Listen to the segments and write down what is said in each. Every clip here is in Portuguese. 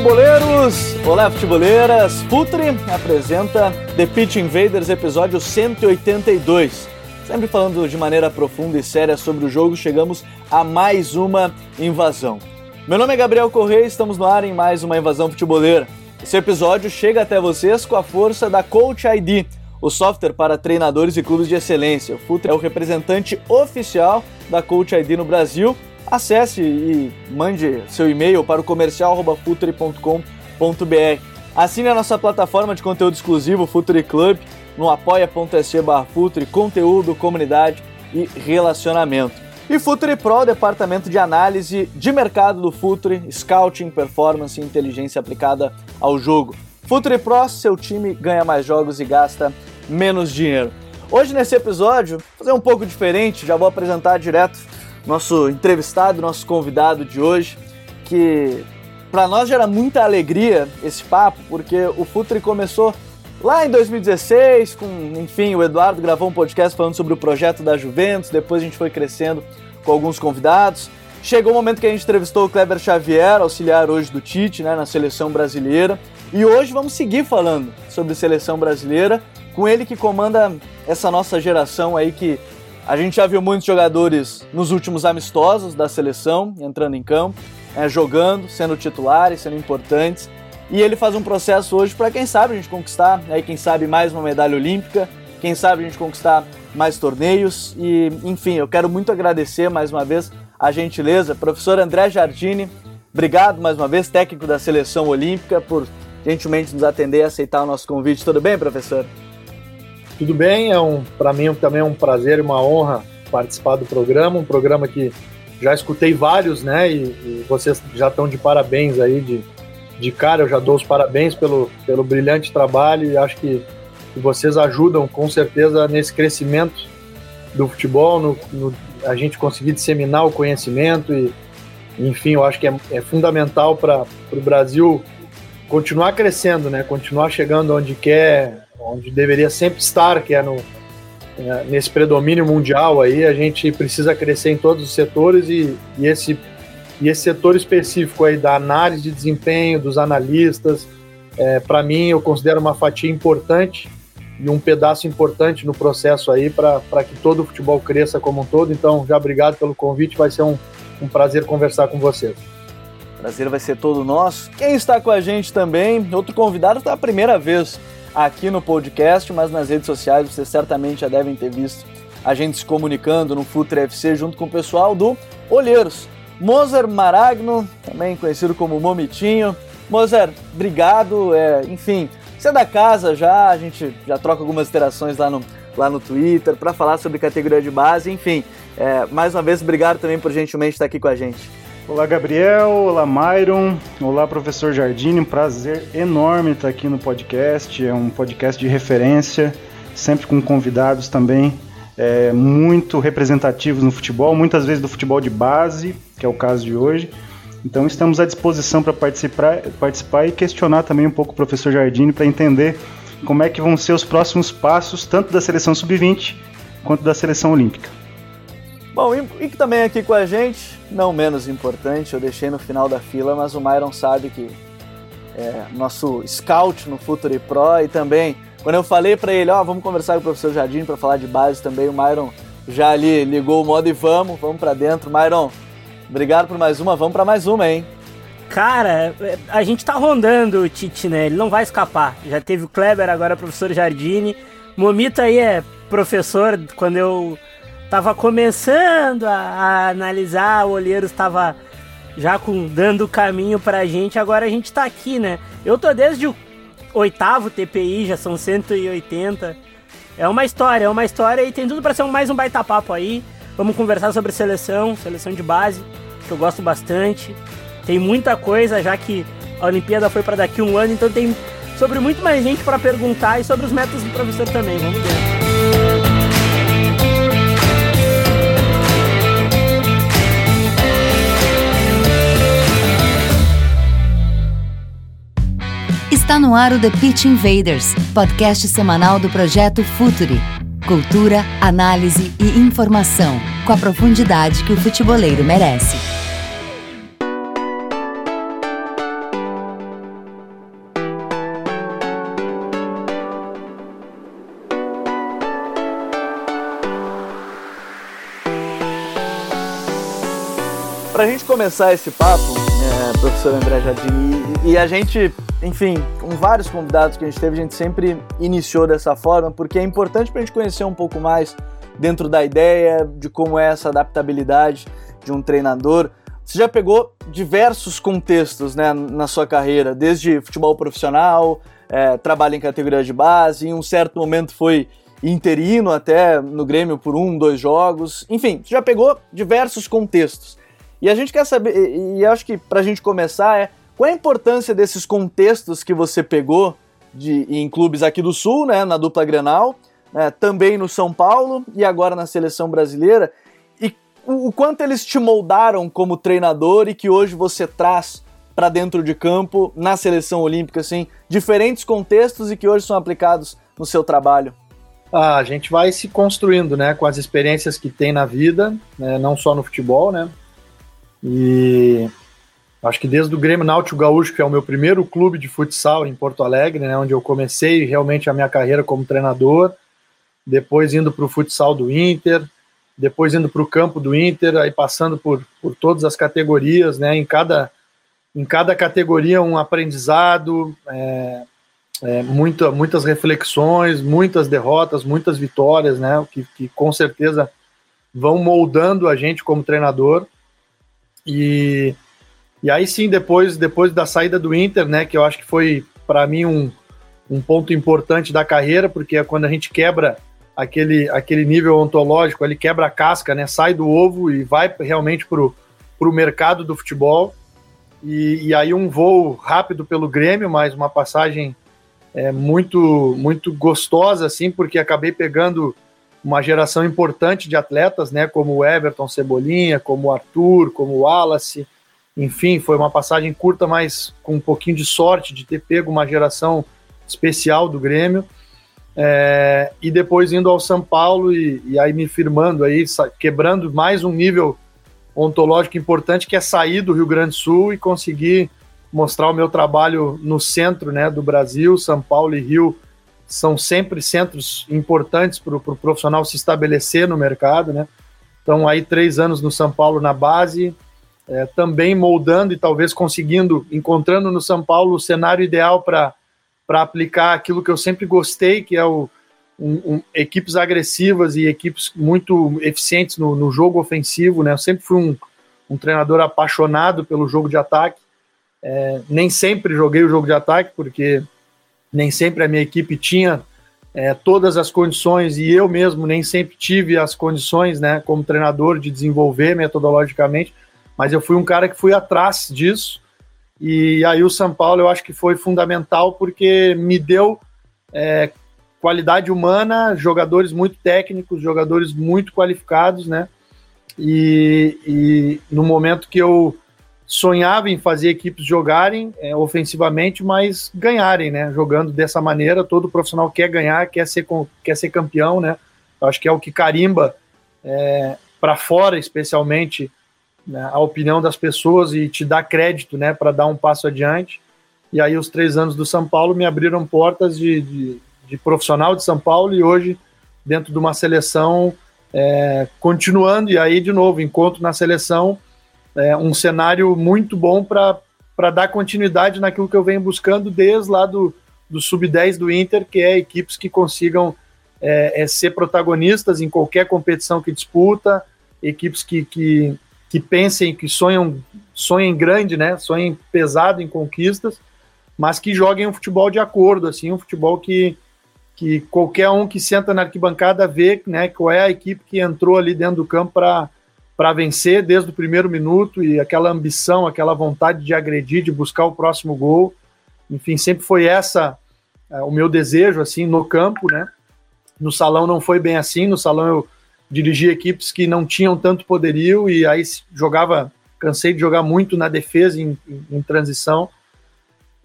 Futeboleiros! Olá, futeboleiras! Futre apresenta The Pitch Invaders, episódio 182. Sempre falando de maneira profunda e séria sobre o jogo, chegamos a mais uma invasão. Meu nome é Gabriel Correia e estamos no ar em mais uma invasão futeboleira. Esse episódio chega até vocês com a força da Coach ID, o software para treinadores e clubes de excelência. O Futre é o representante oficial da Coach ID no Brasil acesse e mande seu e-mail para o comercial.futre.com.br. Assine a nossa plataforma de conteúdo exclusivo Futre Club no apoia.se Futre, conteúdo, comunidade e relacionamento. E Futre Pro, departamento de análise de mercado do Futre, scouting, performance e inteligência aplicada ao jogo. Futre Pro, seu time ganha mais jogos e gasta menos dinheiro. Hoje nesse episódio, fazer um pouco diferente, já vou apresentar direto nosso entrevistado, nosso convidado de hoje, que para nós gera muita alegria esse papo, porque o Futre começou lá em 2016, com, enfim, o Eduardo gravou um podcast falando sobre o projeto da Juventus, depois a gente foi crescendo com alguns convidados. Chegou o momento que a gente entrevistou o Kleber Xavier, auxiliar hoje do Tite, né, na seleção brasileira. E hoje vamos seguir falando sobre seleção brasileira, com ele que comanda essa nossa geração aí que a gente já viu muitos jogadores nos últimos amistosos da seleção entrando em campo, é, jogando, sendo titulares, sendo importantes. E ele faz um processo hoje para quem sabe a gente conquistar, aí quem sabe mais uma medalha olímpica, quem sabe a gente conquistar mais torneios. E enfim, eu quero muito agradecer mais uma vez a gentileza, professor André Jardini. Obrigado mais uma vez, técnico da seleção olímpica, por gentilmente nos atender e aceitar o nosso convite. Tudo bem, professor? Tudo bem, é um para mim também é um prazer e uma honra participar do programa, um programa que já escutei vários, né? E, e vocês já estão de parabéns aí de, de cara, eu já dou os parabéns pelo, pelo brilhante trabalho e acho que, que vocês ajudam com certeza nesse crescimento do futebol, no, no a gente conseguir disseminar o conhecimento e, enfim, eu acho que é, é fundamental para o Brasil continuar crescendo, né? Continuar chegando onde quer, onde deveria sempre estar, que é no, é, nesse predomínio mundial aí, a gente precisa crescer em todos os setores e, e, esse, e esse setor específico aí da análise de desempenho, dos analistas, é, para mim eu considero uma fatia importante e um pedaço importante no processo aí para que todo o futebol cresça como um todo. Então, já obrigado pelo convite, vai ser um, um prazer conversar com vocês. Prazer vai ser todo nosso. Quem está com a gente também, outro convidado, está a primeira vez aqui no podcast, mas nas redes sociais vocês certamente já devem ter visto a gente se comunicando no Futre FC junto com o pessoal do Olheiros. Mozer Maragno, também conhecido como Momitinho. Mozer, obrigado. É, enfim, você é da casa já, a gente já troca algumas interações lá no, lá no Twitter para falar sobre categoria de base. Enfim, é, mais uma vez, obrigado também por gentilmente estar aqui com a gente. Olá, Gabriel. Olá, Myron. Olá, professor Jardine. Um prazer enorme estar aqui no podcast. É um podcast de referência, sempre com convidados também é, muito representativos no futebol, muitas vezes do futebol de base, que é o caso de hoje. Então, estamos à disposição para participar, participar e questionar também um pouco o professor Jardine para entender como é que vão ser os próximos passos, tanto da seleção sub-20 quanto da seleção olímpica. Bom, e, que também aqui com a gente, não menos importante, eu deixei no final da fila, mas o Myron sabe que é nosso scout no Futuri Pro e também, quando eu falei para ele, ó, oh, vamos conversar com o professor Jardim para falar de base também, o Myron já ali ligou o modo e vamos, vamos para dentro. Myron, obrigado por mais uma, vamos para mais uma, hein? Cara, a gente tá rondando o Tite, né? Ele não vai escapar. Já teve o Kleber, agora o professor Jardine. Momito aí é professor, quando eu tava começando a, a analisar, o olheiro estava já com, dando caminho pra gente, agora a gente tá aqui, né? Eu tô desde o oitavo TPI, já são 180. É uma história, é uma história e tem tudo para ser mais um baita papo aí. Vamos conversar sobre seleção, seleção de base, que eu gosto bastante. Tem muita coisa, já que a Olimpíada foi para daqui um ano, então tem sobre muito mais gente para perguntar e sobre os métodos do professor também. Vamos ver. Está no ar o The Pitch Invaders, podcast semanal do projeto Futuri. Cultura, análise e informação, com a profundidade que o futeboleiro merece. Para a gente começar esse papo, é, professor André Jardim, e, e a gente enfim, com vários convidados que a gente teve, a gente sempre iniciou dessa forma, porque é importante para a gente conhecer um pouco mais dentro da ideia de como é essa adaptabilidade de um treinador. Você já pegou diversos contextos né, na sua carreira, desde futebol profissional, é, trabalho em categoria de base, em um certo momento foi interino até no Grêmio por um, dois jogos, enfim, você já pegou diversos contextos. E a gente quer saber, e, acho que para a gente começar é qual é a importância desses contextos que você pegou de, em clubes aqui do Sul, né, na dupla Grenal, né, também no São Paulo e agora na seleção brasileira, e o, o quanto eles te moldaram como treinador e que hoje você traz para dentro de campo na seleção olímpica, assim, diferentes contextos e que hoje são aplicados no seu trabalho? Ah, a gente vai se construindo, né, com as experiências que tem na vida, né, não só no futebol, né, e Acho que desde o Grêmio Náutico Gaúcho, que é o meu primeiro clube de futsal em Porto Alegre, né, onde eu comecei realmente a minha carreira como treinador, depois indo para o futsal do Inter, depois indo para o campo do Inter, aí passando por, por todas as categorias, né, em cada, em cada categoria um aprendizado, é, é, muita, muitas reflexões, muitas derrotas, muitas vitórias, né, que, que com certeza vão moldando a gente como treinador. E e aí sim, depois, depois da saída do Inter, né, que eu acho que foi para mim um, um ponto importante da carreira, porque é quando a gente quebra aquele, aquele nível ontológico, ele quebra a casca, né, sai do ovo e vai realmente para o mercado do futebol. E, e, aí um voo rápido pelo Grêmio, mas uma passagem é, muito muito gostosa, assim, porque acabei pegando uma geração importante de atletas, né, como o Everton Cebolinha, como o Arthur, como o Wallace, enfim, foi uma passagem curta, mas com um pouquinho de sorte de ter pego uma geração especial do Grêmio. É, e depois indo ao São Paulo e, e, aí me firmando aí, quebrando mais um nível ontológico importante que é sair do Rio Grande do Sul e conseguir mostrar o meu trabalho no centro né, do Brasil, São Paulo e Rio são sempre centros importantes para o pro profissional se estabelecer no mercado, né? Então aí três anos no São Paulo na base, é, também moldando e talvez conseguindo, encontrando no São Paulo o cenário ideal para aplicar aquilo que eu sempre gostei, que é o, um, um, equipes agressivas e equipes muito eficientes no, no jogo ofensivo. Né? Eu sempre fui um, um treinador apaixonado pelo jogo de ataque. É, nem sempre joguei o jogo de ataque, porque nem sempre a minha equipe tinha é, todas as condições e eu mesmo nem sempre tive as condições, né, como treinador, de desenvolver metodologicamente mas eu fui um cara que fui atrás disso. E aí o São Paulo eu acho que foi fundamental porque me deu é, qualidade humana, jogadores muito técnicos, jogadores muito qualificados, né? E, e no momento que eu sonhava em fazer equipes jogarem é, ofensivamente, mas ganharem, né? Jogando dessa maneira, todo profissional quer ganhar, quer ser, quer ser campeão, né? Eu acho que é o que carimba é, para fora, especialmente né, a opinião das pessoas e te dar crédito né, para dar um passo adiante. E aí, os três anos do São Paulo me abriram portas de, de, de profissional de São Paulo e hoje, dentro de uma seleção, é, continuando. E aí, de novo, encontro na seleção é, um cenário muito bom para dar continuidade naquilo que eu venho buscando desde lá do, do sub-10 do Inter, que é equipes que consigam é, é, ser protagonistas em qualquer competição que disputa, equipes que, que que pensem, que sonham, sonhem grande, né? Sonhem pesado em conquistas, mas que joguem um futebol de acordo, assim, um futebol que, que qualquer um que senta na arquibancada vê, né? Qual é a equipe que entrou ali dentro do campo para para vencer desde o primeiro minuto e aquela ambição, aquela vontade de agredir, de buscar o próximo gol. Enfim, sempre foi essa é, o meu desejo assim no campo, né? No salão não foi bem assim, no salão eu dirigi equipes que não tinham tanto poderio e aí jogava, cansei de jogar muito na defesa em, em, em transição.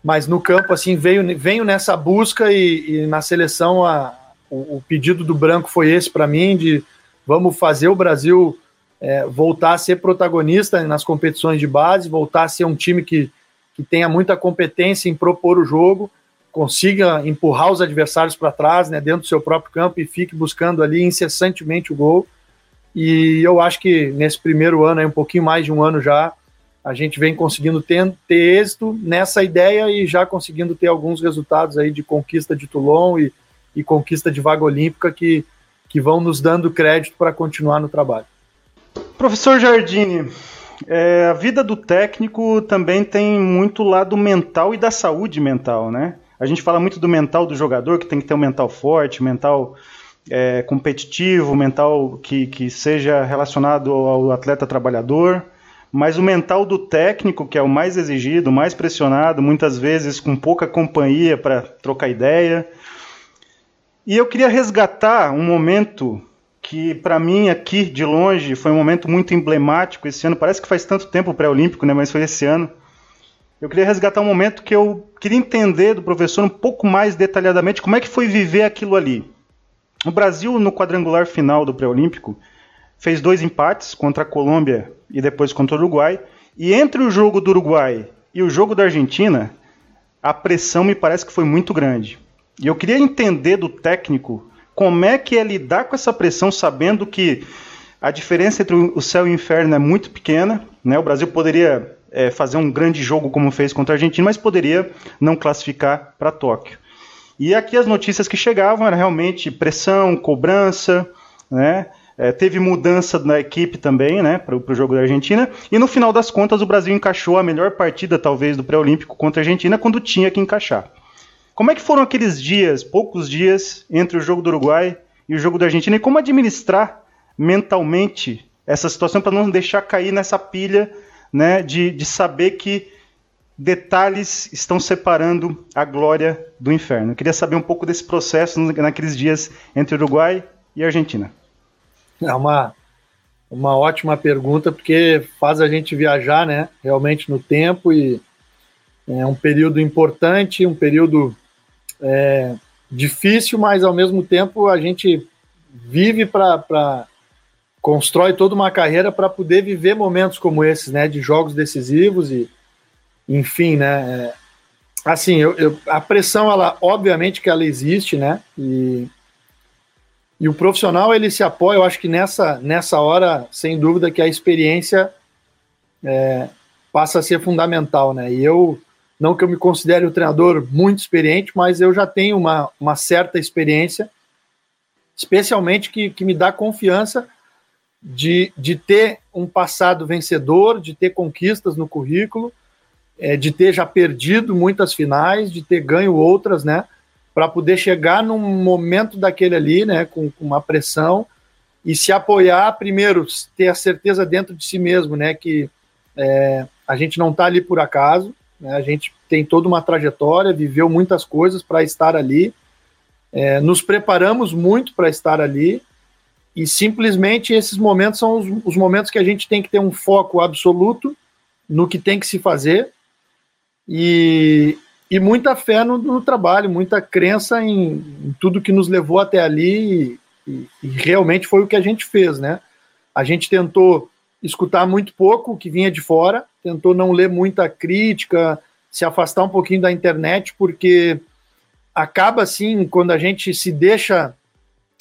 Mas no campo assim veio venho nessa busca e, e na seleção a, o, o, pedido do branco foi esse para mim de vamos fazer o Brasil é, voltar a ser protagonista nas competições de base, voltar a ser um time que, que tenha muita competência em propor o jogo, consiga empurrar os adversários para trás, né, dentro do seu próprio campo e fique buscando ali incessantemente o gol. E eu acho que nesse primeiro ano, aí, um pouquinho mais de um ano já, a gente vem conseguindo ter, ter êxito nessa ideia e já conseguindo ter alguns resultados aí de conquista de Toulon e, e conquista de vaga olímpica que, que vão nos dando crédito para continuar no trabalho. Professor Jardine, é, a vida do técnico também tem muito lado mental e da saúde mental, né? A gente fala muito do mental do jogador, que tem que ter um mental forte, mental é, competitivo, mental que, que seja relacionado ao atleta trabalhador mas o mental do técnico, que é o mais exigido, mais pressionado, muitas vezes com pouca companhia para trocar ideia. E eu queria resgatar um momento que, para mim, aqui de longe, foi um momento muito emblemático esse ano. Parece que faz tanto tempo pré-olímpico, né? mas foi esse ano. Eu queria resgatar um momento que eu queria entender do professor um pouco mais detalhadamente como é que foi viver aquilo ali. O Brasil, no quadrangular final do pré-olímpico, fez dois empates contra a Colômbia e depois contra o Uruguai. E entre o jogo do Uruguai e o jogo da Argentina, a pressão me parece que foi muito grande. E eu queria entender do técnico como é que é lidar com essa pressão, sabendo que a diferença entre o céu e o inferno é muito pequena. Né? O Brasil poderia é, fazer um grande jogo como fez contra a Argentina, mas poderia não classificar para Tóquio. E aqui as notícias que chegavam eram realmente pressão, cobrança, né? É, teve mudança na equipe também, né, para o jogo da Argentina. E no final das contas, o Brasil encaixou a melhor partida, talvez, do pré-olímpico contra a Argentina, quando tinha que encaixar. Como é que foram aqueles dias, poucos dias, entre o jogo do Uruguai e o jogo da Argentina? E como administrar mentalmente essa situação para não deixar cair nessa pilha né, de, de saber que detalhes estão separando a glória do inferno? Eu queria saber um pouco desse processo naqueles dias entre Uruguai e Argentina. É uma, uma ótima pergunta, porque faz a gente viajar, né, realmente no tempo e é um período importante, um período é, difícil, mas ao mesmo tempo a gente vive para constrói toda uma carreira para poder viver momentos como esses, né, de jogos decisivos e enfim, né, é, assim, eu, eu, a pressão, ela, obviamente que ela existe, né, e e o profissional ele se apoia, eu acho que nessa, nessa hora, sem dúvida, que a experiência é, passa a ser fundamental, né? E eu, não que eu me considere um treinador muito experiente, mas eu já tenho uma, uma certa experiência, especialmente que, que me dá confiança de, de ter um passado vencedor, de ter conquistas no currículo, é, de ter já perdido muitas finais, de ter ganho outras, né? para poder chegar num momento daquele ali, né, com, com, uma pressão e se apoiar, primeiro, ter a certeza dentro de si mesmo, né, que é, a gente não está ali por acaso, né, a gente tem toda uma trajetória, viveu muitas coisas para estar ali, é, nos preparamos muito para estar ali e simplesmente esses momentos são os, os momentos que a gente tem que ter um foco absoluto no que tem que se fazer e, e muita fé no, no trabalho, muita crença em, em, tudo que nos levou até ali e, e, realmente foi o que a gente fez, né? A gente tentou escutar muito pouco o que vinha de fora, tentou não ler muita crítica, se afastar um pouquinho da internet, porque acaba assim, quando a gente se deixa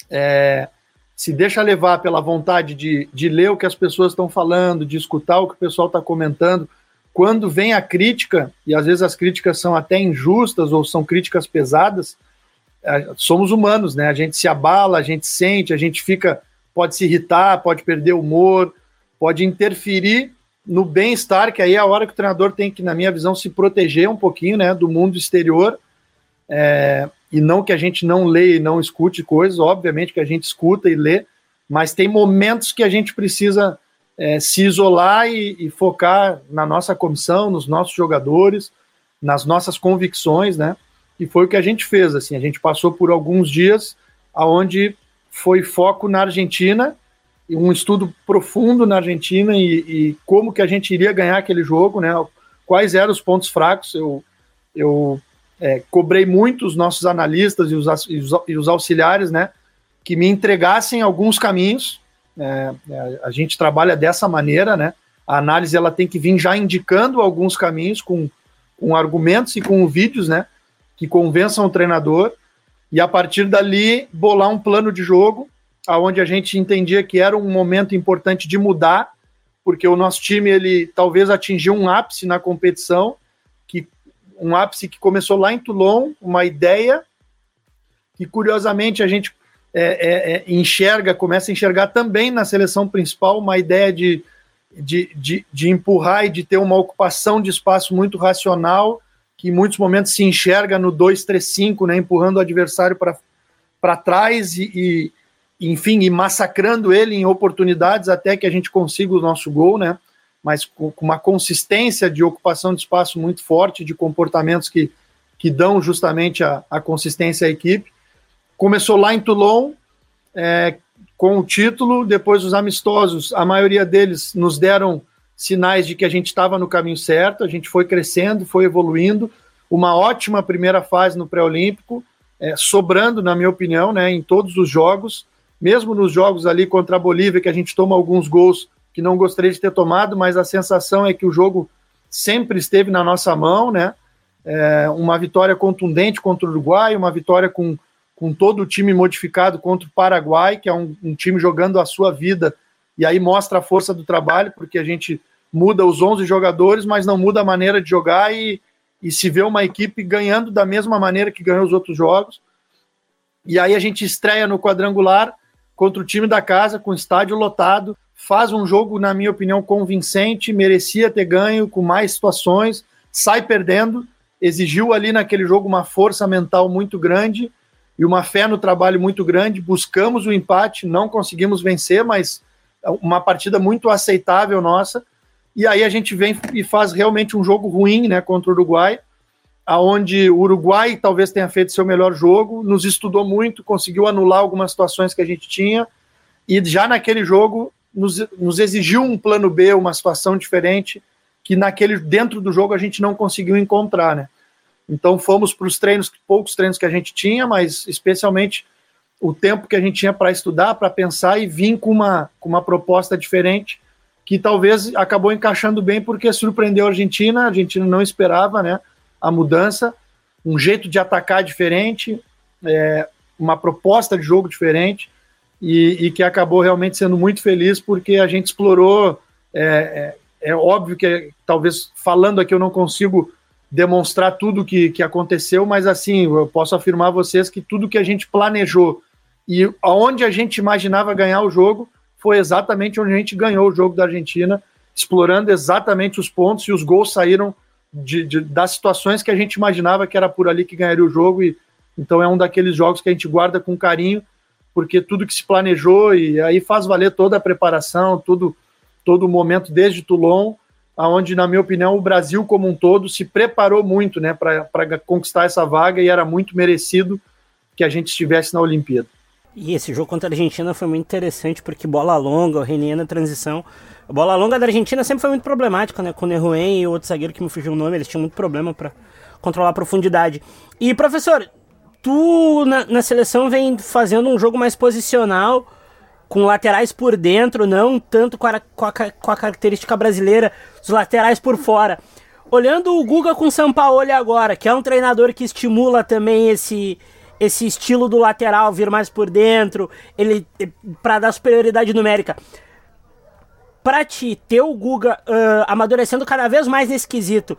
é, se deixa levar pela vontade de, de ler o que as pessoas estão falando, de escutar o que o pessoal está comentando, quando vem a crítica, e às vezes as críticas são até injustas ou são críticas pesadas, é, somos humanos, né? A gente se abala, a gente sente, a gente fica, pode se irritar, pode perder o humor, pode interferir no bem-estar, que aí é a hora que o treinador tem que, na minha visão, se proteger um pouquinho, né, do mundo exterior, é, e não que a gente não leia e não escute coisas, obviamente que a gente escuta e lê, mas tem momentos que a gente precisa é, se isolar e, e, focar na nossa comissão, nos nossos jogadores, nas nossas convicções, né? E foi o que a gente fez, assim, a gente passou por alguns dias aonde foi foco na Argentina, um estudo profundo na Argentina e, e, como que a gente iria ganhar aquele jogo, né? Quais eram os pontos fracos? Eu, eu é, cobrei muito os nossos analistas e os, e os, auxiliares, né? Que me entregassem alguns caminhos é, é, a gente trabalha dessa maneira, né? A análise ela tem que vir já indicando alguns caminhos com, com argumentos e com vídeos, né? Que convençam o treinador e a partir dali bolar um plano de jogo aonde a gente entendia que era um momento importante de mudar, porque o nosso time ele talvez atingiu um ápice na competição, um ápice que começou lá em Toulon, uma ideia que curiosamente a gente é, é, é, enxerga, começa a enxergar também na seleção principal uma ideia de, de, de, de, empurrar e de ter uma ocupação de espaço muito racional, que em muitos momentos se enxerga no 2-3-5, né, empurrando o adversário para trás e, e, enfim, e massacrando ele em oportunidades até que a gente consiga o nosso gol, né? Mas com, uma consistência de ocupação de espaço muito forte, de comportamentos que, que dão justamente a, a consistência à equipe. Começou lá em Toulon, é, com o título, depois os amistosos, a maioria deles nos deram sinais de que a gente estava no caminho certo, a gente foi crescendo, foi evoluindo, uma ótima primeira fase no pré-olímpico, é, sobrando, na minha opinião, né, em todos os jogos, mesmo nos jogos ali contra a Bolívia, que a gente toma alguns gols que não gostaria de ter tomado, mas a sensação é que o jogo sempre esteve na nossa mão, né? É, uma vitória contundente contra o Uruguai, uma vitória com com todo o time modificado contra o Paraguai, que é um, um, time jogando a sua vida, e aí mostra a força do trabalho, porque a gente muda os 11 jogadores, mas não muda a maneira de jogar e, e se vê uma equipe ganhando da mesma maneira que ganhou os outros jogos. E aí a gente estreia no quadrangular contra o time da casa, com estádio lotado, faz um jogo, na minha opinião, convincente, merecia ter ganho, com mais situações, sai perdendo, exigiu ali naquele jogo uma força mental muito grande e uma fé no trabalho muito grande. Buscamos o empate, não conseguimos vencer, mas uma partida muito aceitável nossa. E aí a gente vem e faz realmente um jogo ruim, né, contra o Uruguai, aonde o Uruguai talvez tenha feito seu melhor jogo, nos estudou muito, conseguiu anular algumas situações que a gente tinha e já naquele jogo nos, nos exigiu um plano B, uma situação diferente que naquele dentro do jogo a gente não conseguiu encontrar, né? Então fomos para os treinos, poucos treinos que a gente tinha, mas especialmente o tempo que a gente tinha para estudar, para pensar e vir com uma, com uma proposta diferente, que talvez acabou encaixando bem porque surpreendeu a Argentina, a Argentina não esperava né, a mudança, um jeito de atacar diferente, é, uma proposta de jogo diferente, e, e, que acabou realmente sendo muito feliz porque a gente explorou. É, é, é óbvio que talvez falando aqui eu não consigo demonstrar tudo que, que aconteceu, mas assim, eu posso afirmar a vocês que tudo que a gente planejou e aonde a gente imaginava ganhar o jogo foi exatamente onde a gente ganhou o jogo da Argentina, explorando exatamente os pontos e os gols saíram de, de, das situações que a gente imaginava que era por ali que ganharia o jogo e então é um daqueles jogos que a gente guarda com carinho porque tudo que se planejou e aí faz valer toda a preparação, tudo todo o momento desde Toulon aonde na minha opinião o Brasil como um todo se preparou muito, né, para conquistar essa vaga e era muito merecido que a gente estivesse na Olimpíada. E esse jogo contra a Argentina foi muito interessante porque bola longa, o Renier na transição. A bola longa da Argentina sempre foi muito problemática, né? Com o Neruen e o outro zagueiro que me fugiu o nome, eles tinham muito problema para controlar a profundidade. E professor, tu na, na seleção vem fazendo um jogo mais posicional com laterais por dentro, não tanto com a, com a, com a característica brasileira, os laterais por fora. Olhando o Guga com São Paulo agora, que é um treinador que estimula também esse esse estilo do lateral vir mais por dentro, ele para dar superioridade numérica. Para ti ter o Guga uh, amadurecendo cada vez mais nesse quesito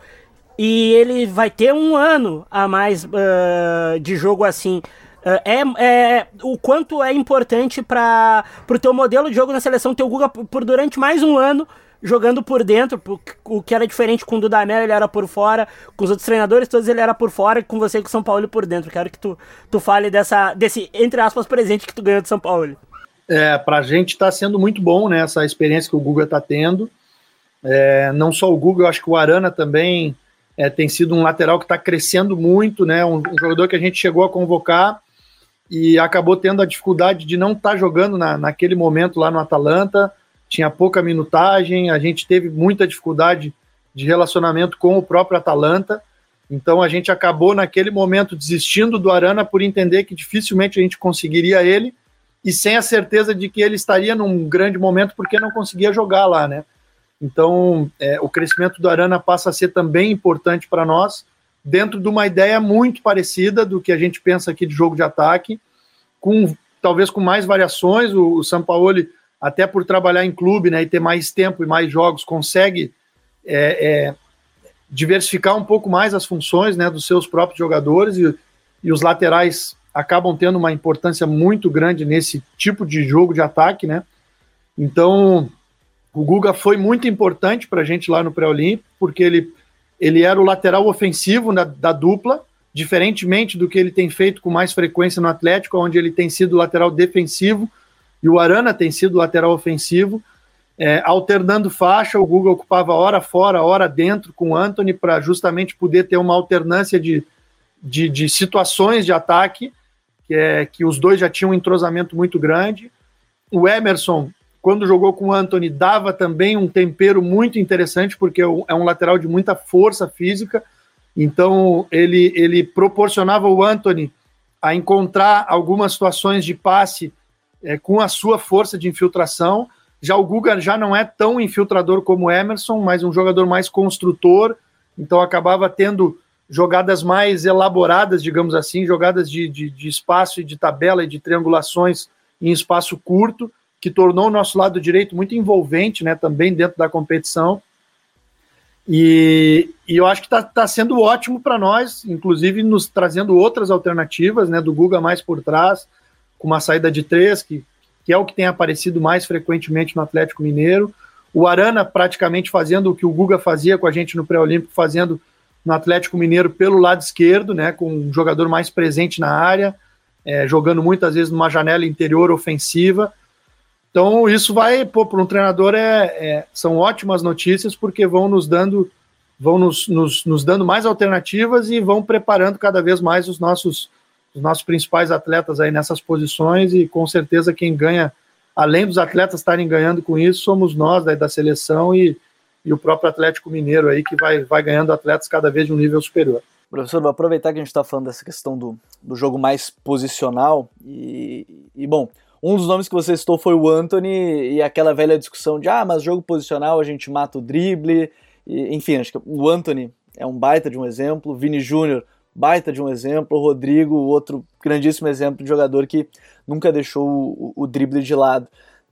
e ele vai ter um ano a mais uh, de jogo assim. É, é, o quanto é importante para o teu modelo de jogo na seleção ter o Guga por durante mais um ano jogando por dentro, o que era diferente com o Dudamel, ele era por fora, com os outros treinadores todos ele era por fora, e com você e com o São Paulo por dentro. Quero que tu, tu fale dessa, desse, entre aspas, presente que tu ganhou de São Paulo. É, para a gente está sendo muito bom, né? Essa experiência que o Guga está tendo. É, não só o Guga, eu acho que o Arana também é, tem sido um lateral que está crescendo muito, né? Um, um, jogador que a gente chegou a convocar e acabou tendo a dificuldade de não estar tá jogando na, naquele momento lá no Atalanta. Tinha pouca minutagem, a gente teve muita dificuldade de relacionamento com o próprio Atalanta. Então a gente acabou naquele momento desistindo do Arana por entender que dificilmente a gente conseguiria ele e sem a certeza de que ele estaria num grande momento porque não conseguia jogar lá, né? Então é, o crescimento do Arana passa a ser também importante para nós dentro de uma ideia muito parecida do que a gente pensa aqui de jogo de ataque, com talvez com mais variações. O, o Sampaoli, até por trabalhar em clube né, e ter mais tempo e mais jogos, consegue é, é, diversificar um pouco mais as funções né, dos seus próprios jogadores e, e os laterais acabam tendo uma importância muito grande nesse tipo de jogo de ataque, né? Então, o Guga foi muito importante para a gente lá no pré-olímpico, porque ele, ele era o lateral ofensivo da, da, dupla, diferentemente do que ele tem feito com mais frequência no Atlético, onde ele tem sido lateral defensivo e o Arana tem sido lateral ofensivo é, alternando faixa, o Google ocupava hora fora, hora dentro com o Anthony para justamente poder ter uma alternância de, de, de, situações de ataque, que, é, que os dois já tinham um entrosamento muito grande. O Emerson, quando jogou com o Anthony, dava também um tempero muito interessante, porque é um lateral de muita força física, então ele, ele proporcionava o Anthony a encontrar algumas situações de passe é, com a sua força de infiltração. Já o Guga já não é tão infiltrador como o Emerson, mas um jogador mais construtor, então acabava tendo jogadas mais elaboradas, digamos assim, jogadas de, de, de espaço e de tabela e de triangulações em espaço curto, que tornou o nosso lado direito muito envolvente, né, também dentro da competição. E, e eu acho que está tá sendo ótimo para nós, inclusive nos trazendo outras alternativas, né, do Guga mais por trás, com uma saída de três, que que é o que tem aparecido mais frequentemente no Atlético Mineiro. O Arana praticamente fazendo o que o Guga fazia com a gente no pré-olímpico, fazendo no Atlético Mineiro pelo lado esquerdo, né, com um jogador mais presente na área, é, jogando muitas vezes numa janela interior ofensiva. Então isso vai, para um treinador é, é, são ótimas notícias porque vão nos dando vão nos, nos, nos dando mais alternativas e vão preparando cada vez mais os nossos os nossos principais atletas aí nessas posições e com certeza quem ganha, além dos atletas estarem ganhando com isso, somos nós daí da seleção e, e o próprio Atlético Mineiro aí que vai, vai ganhando atletas cada vez de um nível superior. Professor, vou aproveitar que a gente está falando dessa questão do, do jogo mais posicional e, e, bom, um dos nomes que você citou foi o Anthony e aquela velha discussão de ah, mas jogo posicional a gente mata o drible, e, enfim, acho que o Anthony é um baita de um exemplo, Vini Júnior baita de um exemplo, o Rodrigo, outro grandíssimo exemplo de jogador que nunca deixou o, o drible de lado.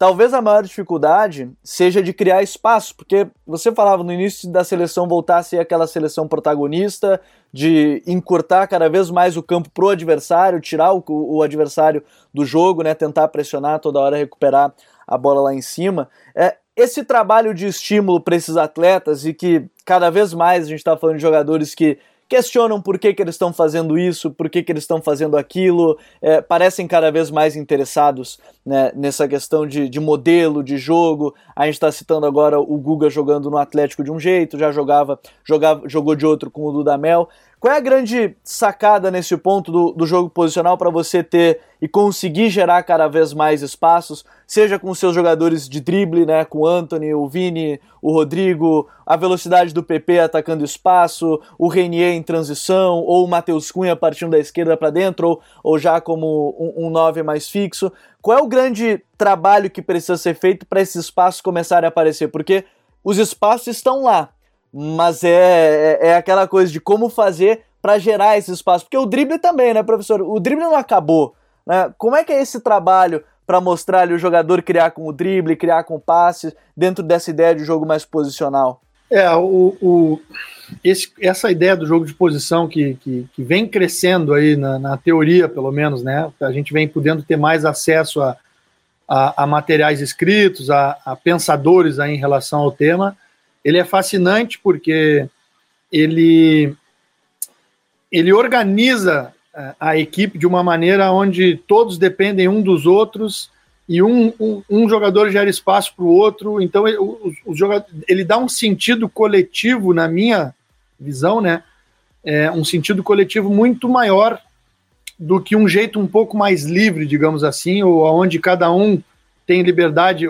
Talvez a maior dificuldade seja de criar espaço, porque você falava no início da seleção voltar a ser aquela seleção protagonista, de encurtar cada vez mais o campo pro adversário, tirar o, o adversário do jogo, né, tentar pressionar toda hora, recuperar a bola lá em cima. É, esse trabalho de estímulo para esses atletas e que cada vez mais a gente está falando de jogadores que questionam por que, que eles estão fazendo isso, por que, que eles estão fazendo aquilo, é, parecem cada vez mais interessados né, nessa questão de, de modelo, de jogo. A gente está citando agora o Guga jogando no Atlético de um jeito, já jogava, jogava jogou de outro com o Dudamel. Qual é a grande sacada nesse ponto do, do jogo posicional para você ter e conseguir gerar cada vez mais espaços, seja com seus jogadores de drible, né, com o Anthony, o Vini, o Rodrigo, a velocidade do PP atacando espaço, o Renier em transição, ou o Matheus Cunha partindo da esquerda para dentro, ou, ou já como um, um 9 mais fixo. Qual é o grande trabalho que precisa ser feito para esses espaços começarem a aparecer? Porque os espaços estão lá, mas é, é, é aquela coisa de como fazer para gerar esse espaço. Porque o drible também, né, professor? O drible não acabou. Né? Como é que é esse trabalho para mostrar ali o jogador criar com o drible, criar com o passe, dentro dessa ideia de jogo mais posicional? É, o, o esse, essa ideia do jogo de posição que, que, que vem crescendo aí na, na, teoria, pelo menos, né? A gente vem podendo ter mais acesso a, a, a materiais escritos, a, a pensadores aí em relação ao tema ele é fascinante porque ele, ele organiza é, a equipe de uma maneira onde todos dependem um dos outros e um, um, um jogador gera espaço para o outro, então ele, o, o ele dá um sentido coletivo, na minha visão, né? É, um sentido coletivo muito maior do que um jeito um pouco mais livre, digamos assim, ou onde cada um tem liberdade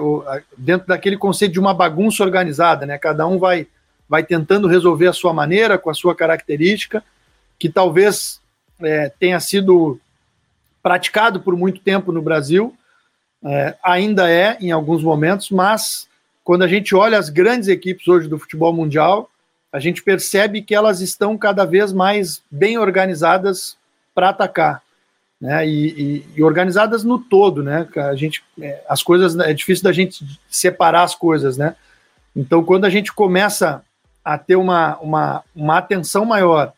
dentro daquele conceito de uma bagunça organizada, né? Cada um vai vai tentando resolver a sua maneira, com a sua característica, que talvez é, tenha sido praticado por muito tempo no Brasil, é, ainda é em alguns momentos, mas quando a gente olha as grandes equipes hoje do futebol mundial, a gente percebe que elas estão cada vez mais bem organizadas para atacar. Né, e, e, e, organizadas no todo, né? A gente, é, as coisas é difícil da gente separar as coisas, né? Então, quando a gente começa a ter uma, uma, uma atenção maior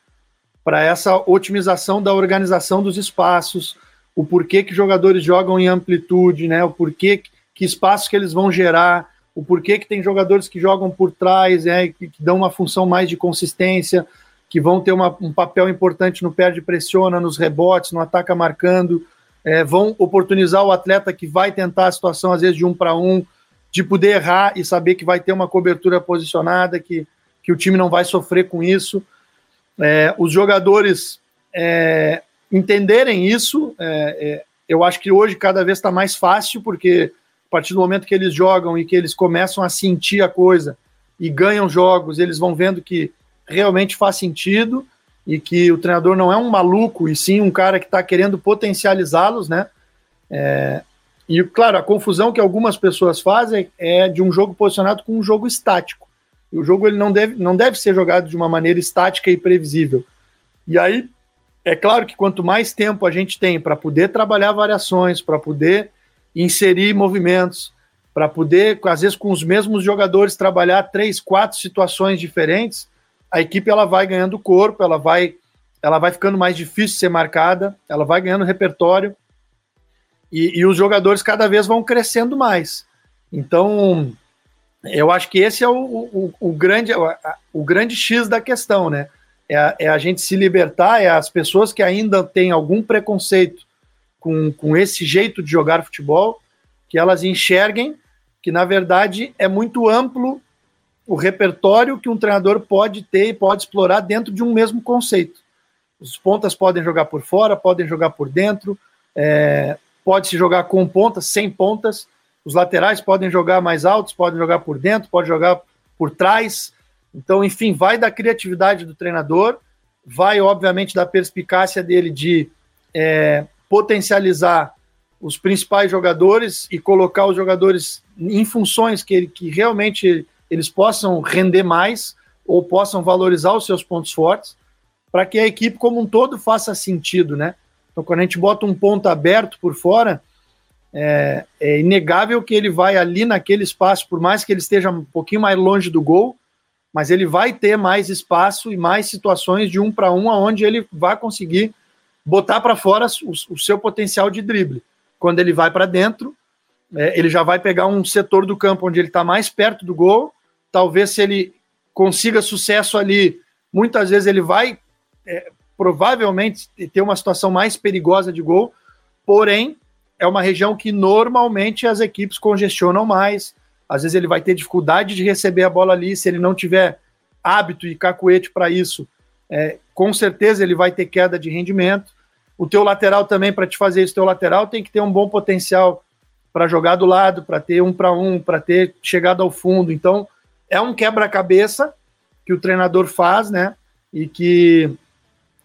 para essa otimização da organização dos espaços, o porquê que jogadores jogam em amplitude, né? O porquê que espaços que eles vão gerar, o porquê que tem jogadores que jogam por trás, né? Que, que dão uma função mais de consistência, que vão ter uma, um papel importante no perde pressiona, nos rebotes, no ataca marcando, é, vão oportunizar o atleta que vai tentar a situação às vezes de um para um, de poder errar e saber que vai ter uma cobertura posicionada, que que o time não vai sofrer com isso. É, os jogadores é, entenderem isso, é, é eu acho que hoje cada vez está mais fácil, porque a partir do momento que eles jogam e que eles começam a sentir a coisa e ganham jogos, eles vão vendo que realmente faz sentido e que o treinador não é um maluco, e sim um cara que está querendo potencializá-los, né? É, e, claro, a confusão que algumas pessoas fazem é de um jogo posicionado com um jogo estático o jogo ele não deve, não deve ser jogado de uma maneira estática e previsível. E aí, é claro que quanto mais tempo a gente tem para poder trabalhar variações, para poder inserir movimentos, para poder, às vezes, com os mesmos jogadores, trabalhar três, quatro situações diferentes, a equipe ela vai ganhando corpo, ela vai, ela vai ficando mais difícil de ser marcada, ela vai ganhando repertório e, e os jogadores cada vez vão crescendo mais. Então, eu acho que esse é o, o, o grande, o, o, grande X da questão, né? É a, é a, gente se libertar, é as pessoas que ainda têm algum preconceito com, com esse jeito de jogar futebol, que elas enxerguem que, na verdade, é muito amplo o repertório que um treinador pode ter e pode explorar dentro de um mesmo conceito. Os pontas podem jogar por fora, podem jogar por dentro, é, pode se jogar com pontas, sem pontas, os laterais podem jogar mais altos, podem jogar por dentro, pode jogar por trás. Então, enfim, vai da criatividade do treinador, vai, obviamente, da perspicácia dele de é, potencializar os principais jogadores e colocar os jogadores em funções que, ele, que realmente eles possam render mais ou possam valorizar os seus pontos fortes, para que a equipe como um todo faça sentido, né? Então, quando a gente bota um ponto aberto por fora, é, é, inegável que ele vai ali naquele espaço, por mais que ele esteja um pouquinho mais longe do gol, mas ele vai ter mais espaço e mais situações de um para um, aonde ele vai conseguir botar para fora o, o, seu potencial de drible. Quando ele vai para dentro, é, ele já vai pegar um setor do campo onde ele está mais perto do gol. Talvez se ele consiga sucesso ali, muitas vezes ele vai é, provavelmente ter uma situação mais perigosa de gol, porém é uma região que normalmente as equipes congestionam mais. Às vezes ele vai ter dificuldade de receber a bola ali, se ele não tiver hábito e cacuete para isso, é, com certeza ele vai ter queda de rendimento. O teu lateral também, para te fazer isso, teu lateral tem que ter um bom potencial para jogar do lado, para ter um para um, para ter chegado ao fundo. Então, é um quebra-cabeça que o treinador faz, né? E que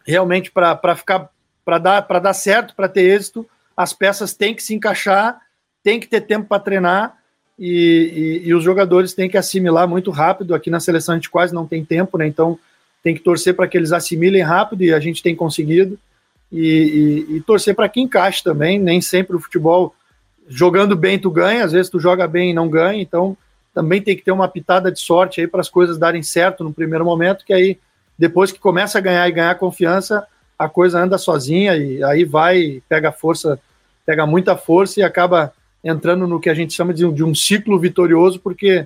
realmente para ficar para dar para dar certo, para ter êxito, as peças têm que se encaixar, tem que ter tempo para treinar e, e, e, os jogadores têm que assimilar muito rápido. Aqui na seleção a gente quase não tem tempo, né? Então tem que torcer para que eles assimilem rápido e a gente tem conseguido. E, e torcer para que encaixe também. Nem sempre o futebol jogando bem tu ganha, às vezes tu joga bem e não ganha. Então também tem que ter uma pitada de sorte aí para as coisas darem certo no primeiro momento, que aí depois que começa a ganhar e ganhar confiança, a coisa anda sozinha e aí vai, pega força, pega muita força e acaba entrando no que a gente chama de, de um ciclo vitorioso, porque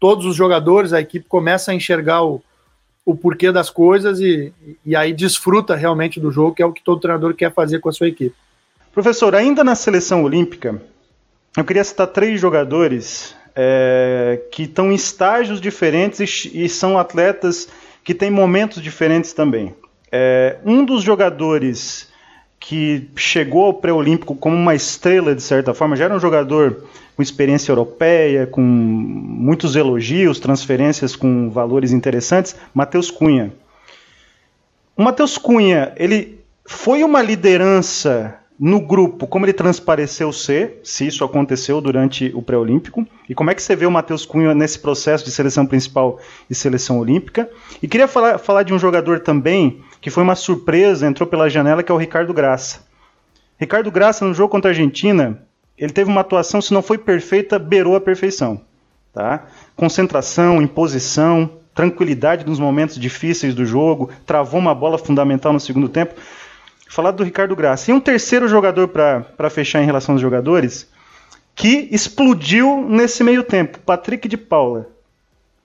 todos os jogadores, a equipe começa a enxergar o, o porquê das coisas e, e aí desfruta realmente do jogo, que é o que todo treinador quer fazer com a sua equipe. Professor, ainda na seleção olímpica, eu queria citar três jogadores é, que estão em estágios diferentes e, e, são atletas que têm momentos diferentes também. É, um dos jogadores que chegou ao pré-olímpico como uma estrela, de certa forma, já era um jogador com experiência europeia, com muitos elogios, transferências com valores interessantes, Matheus Cunha. O Matheus Cunha, ele foi uma liderança no grupo, como ele transpareceu ser, se isso aconteceu durante o pré-olímpico, e como é que você vê o Matheus Cunha nesse processo de seleção principal e seleção olímpica. E queria falar, falar de um jogador também que foi uma surpresa, entrou pela janela, que é o Ricardo Graça. Ricardo Graça, no jogo contra a Argentina, ele teve uma atuação, se não foi perfeita, beirou a perfeição. Tá? Concentração, imposição, tranquilidade nos momentos difíceis do jogo, travou uma bola fundamental no segundo tempo. Falar do Ricardo Graça. E um terceiro jogador para fechar em relação aos jogadores, que explodiu nesse meio tempo, Patrick de Paula.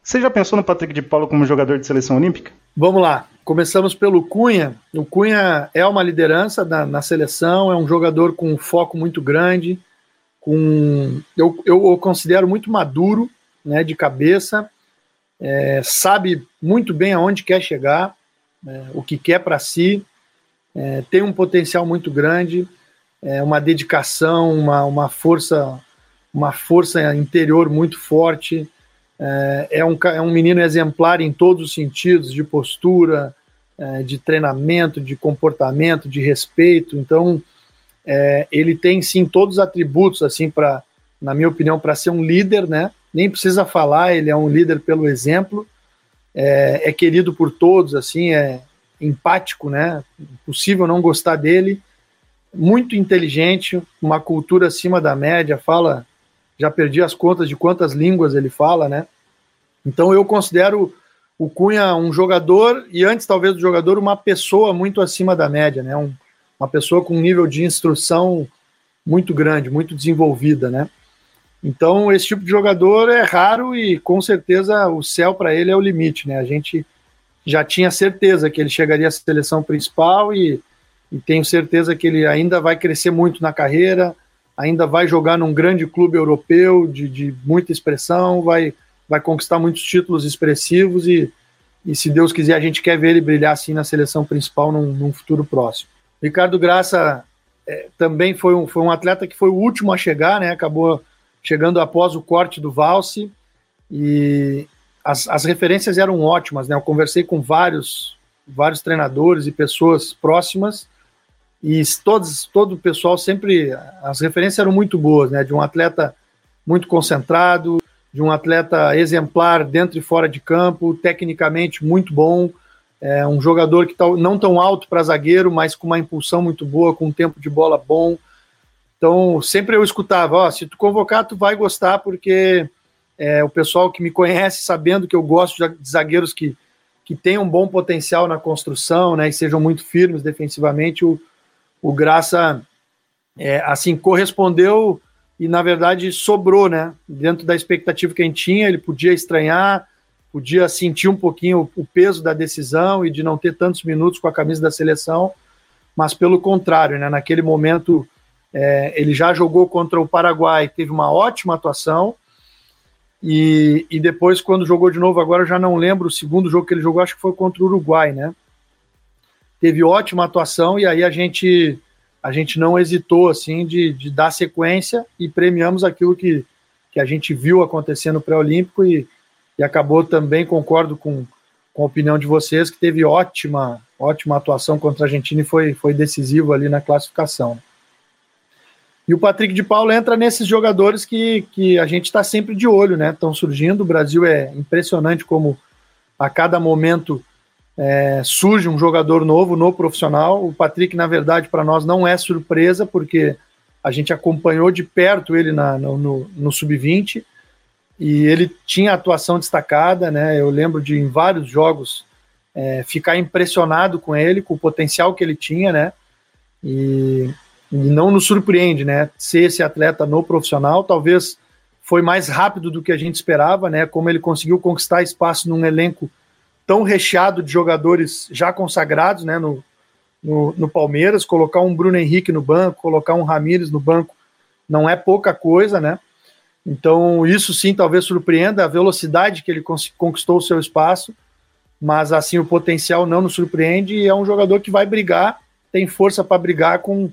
Você já pensou no Patrick de Paula como jogador de seleção olímpica? Vamos lá. Começamos pelo Cunha. O Cunha é uma liderança na, na seleção, é um jogador com um foco muito grande, com eu, eu considero muito maduro, né, de cabeça, é, sabe muito bem aonde quer chegar, é, o que quer para si, é, tem um potencial muito grande, é, uma dedicação, uma, uma força, uma força interior muito forte. É, é, um, é um menino exemplar em todos os sentidos, de postura, é, de treinamento, de comportamento, de respeito. Então, é, ele tem sim todos os atributos assim para, na minha opinião, para ser um líder, né? Nem precisa falar, ele é um líder pelo exemplo. É, é querido por todos, assim, é empático, né? Impossível não gostar dele. Muito inteligente, uma cultura acima da média. Fala, já perdi as contas de quantas línguas ele fala, né? Então eu considero o Cunha um jogador e antes talvez do jogador uma pessoa muito acima da média, né? Um, uma pessoa com um nível de instrução muito grande, muito desenvolvida, né? Então, esse tipo de jogador é raro e com certeza o céu para ele é o limite, né? A gente já tinha certeza que ele chegaria à seleção principal e, e tenho certeza que ele ainda vai crescer muito na carreira, ainda vai jogar num grande clube europeu de, de muita expressão, vai, vai conquistar muitos títulos expressivos e, e, se Deus quiser, a gente quer ver ele brilhar assim na seleção principal num, num futuro próximo. Ricardo Graça é, também foi um, foi um atleta que foi o último a chegar, né? Acabou chegando após o corte do Valse e as, as referências eram ótimas, né? Eu conversei com vários vários treinadores e pessoas próximas e todos todo o pessoal sempre as referências eram muito boas, né? De um atleta muito concentrado, de um atleta exemplar dentro e fora de campo, tecnicamente muito bom, é um jogador que tá não tão alto para zagueiro, mas com uma impulsão muito boa, com um tempo de bola bom. Então, sempre eu escutava, ó, se tu convocar, tu vai gostar, porque é, o pessoal que me conhece, sabendo que eu gosto de zagueiros que, que tenham um bom potencial na construção, né, e sejam muito firmes defensivamente, o, o Graça, é, assim, correspondeu e, na verdade, sobrou, né, dentro da expectativa que a gente tinha, ele podia estranhar, podia sentir um pouquinho o peso da decisão e de não ter tantos minutos com a camisa da seleção, mas pelo contrário, né, naquele momento é, ele já jogou contra o Paraguai, teve uma ótima atuação, e, e depois, quando jogou de novo, agora já não lembro o segundo jogo que ele jogou, acho que foi contra o Uruguai, né? Teve ótima atuação e aí a gente a gente não hesitou assim de, de dar sequência e premiamos aquilo que, que a gente viu acontecer no pré-olímpico e, e acabou também, concordo com, com a opinião de vocês, que teve ótima, ótima atuação contra a Argentina e foi, foi decisivo ali na classificação. E o Patrick de Paulo entra nesses jogadores que, que a gente está sempre de olho, né? Estão surgindo. O Brasil é impressionante como a cada momento é, surge um jogador novo no profissional. O Patrick, na verdade, para nós não é surpresa, porque a gente acompanhou de perto ele na, no, no, no sub-20 e ele tinha atuação destacada, né? Eu lembro de em vários jogos é, ficar impressionado com ele, com o potencial que ele tinha, né? E, e, não nos surpreende, né? Ser esse atleta no profissional, talvez foi mais rápido do que a gente esperava, né? Como ele conseguiu conquistar espaço num elenco tão recheado de jogadores já consagrados, né? No, no, no Palmeiras, colocar um Bruno Henrique no banco, colocar um Ramires no banco não é pouca coisa, né? Então, isso sim talvez surpreenda a velocidade que ele conquistou o seu espaço, mas assim o potencial não nos surpreende e é um jogador que vai brigar, tem força para brigar com,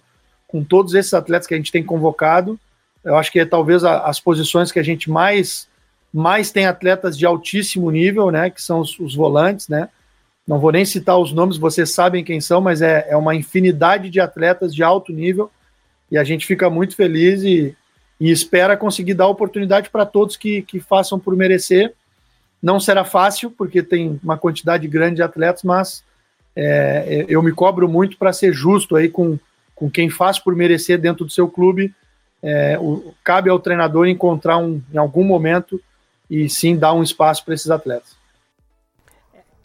com todos esses atletas que a gente tem convocado. Eu acho que é talvez a, as posições que a gente mais mais tem atletas de altíssimo nível, né, que são os, os volantes, né? Não vou nem citar os nomes, vocês sabem quem são, mas é, é uma infinidade de atletas de alto nível e a gente fica muito feliz e, e espera conseguir dar oportunidade para todos que, que façam por merecer. Não será fácil, porque tem uma quantidade grande de atletas, mas é, eu me cobro muito para ser justo aí com, com quem faz por merecer dentro do seu clube. É, o, cabe ao treinador encontrar um, em algum momento e sim dar um espaço para esses atletas.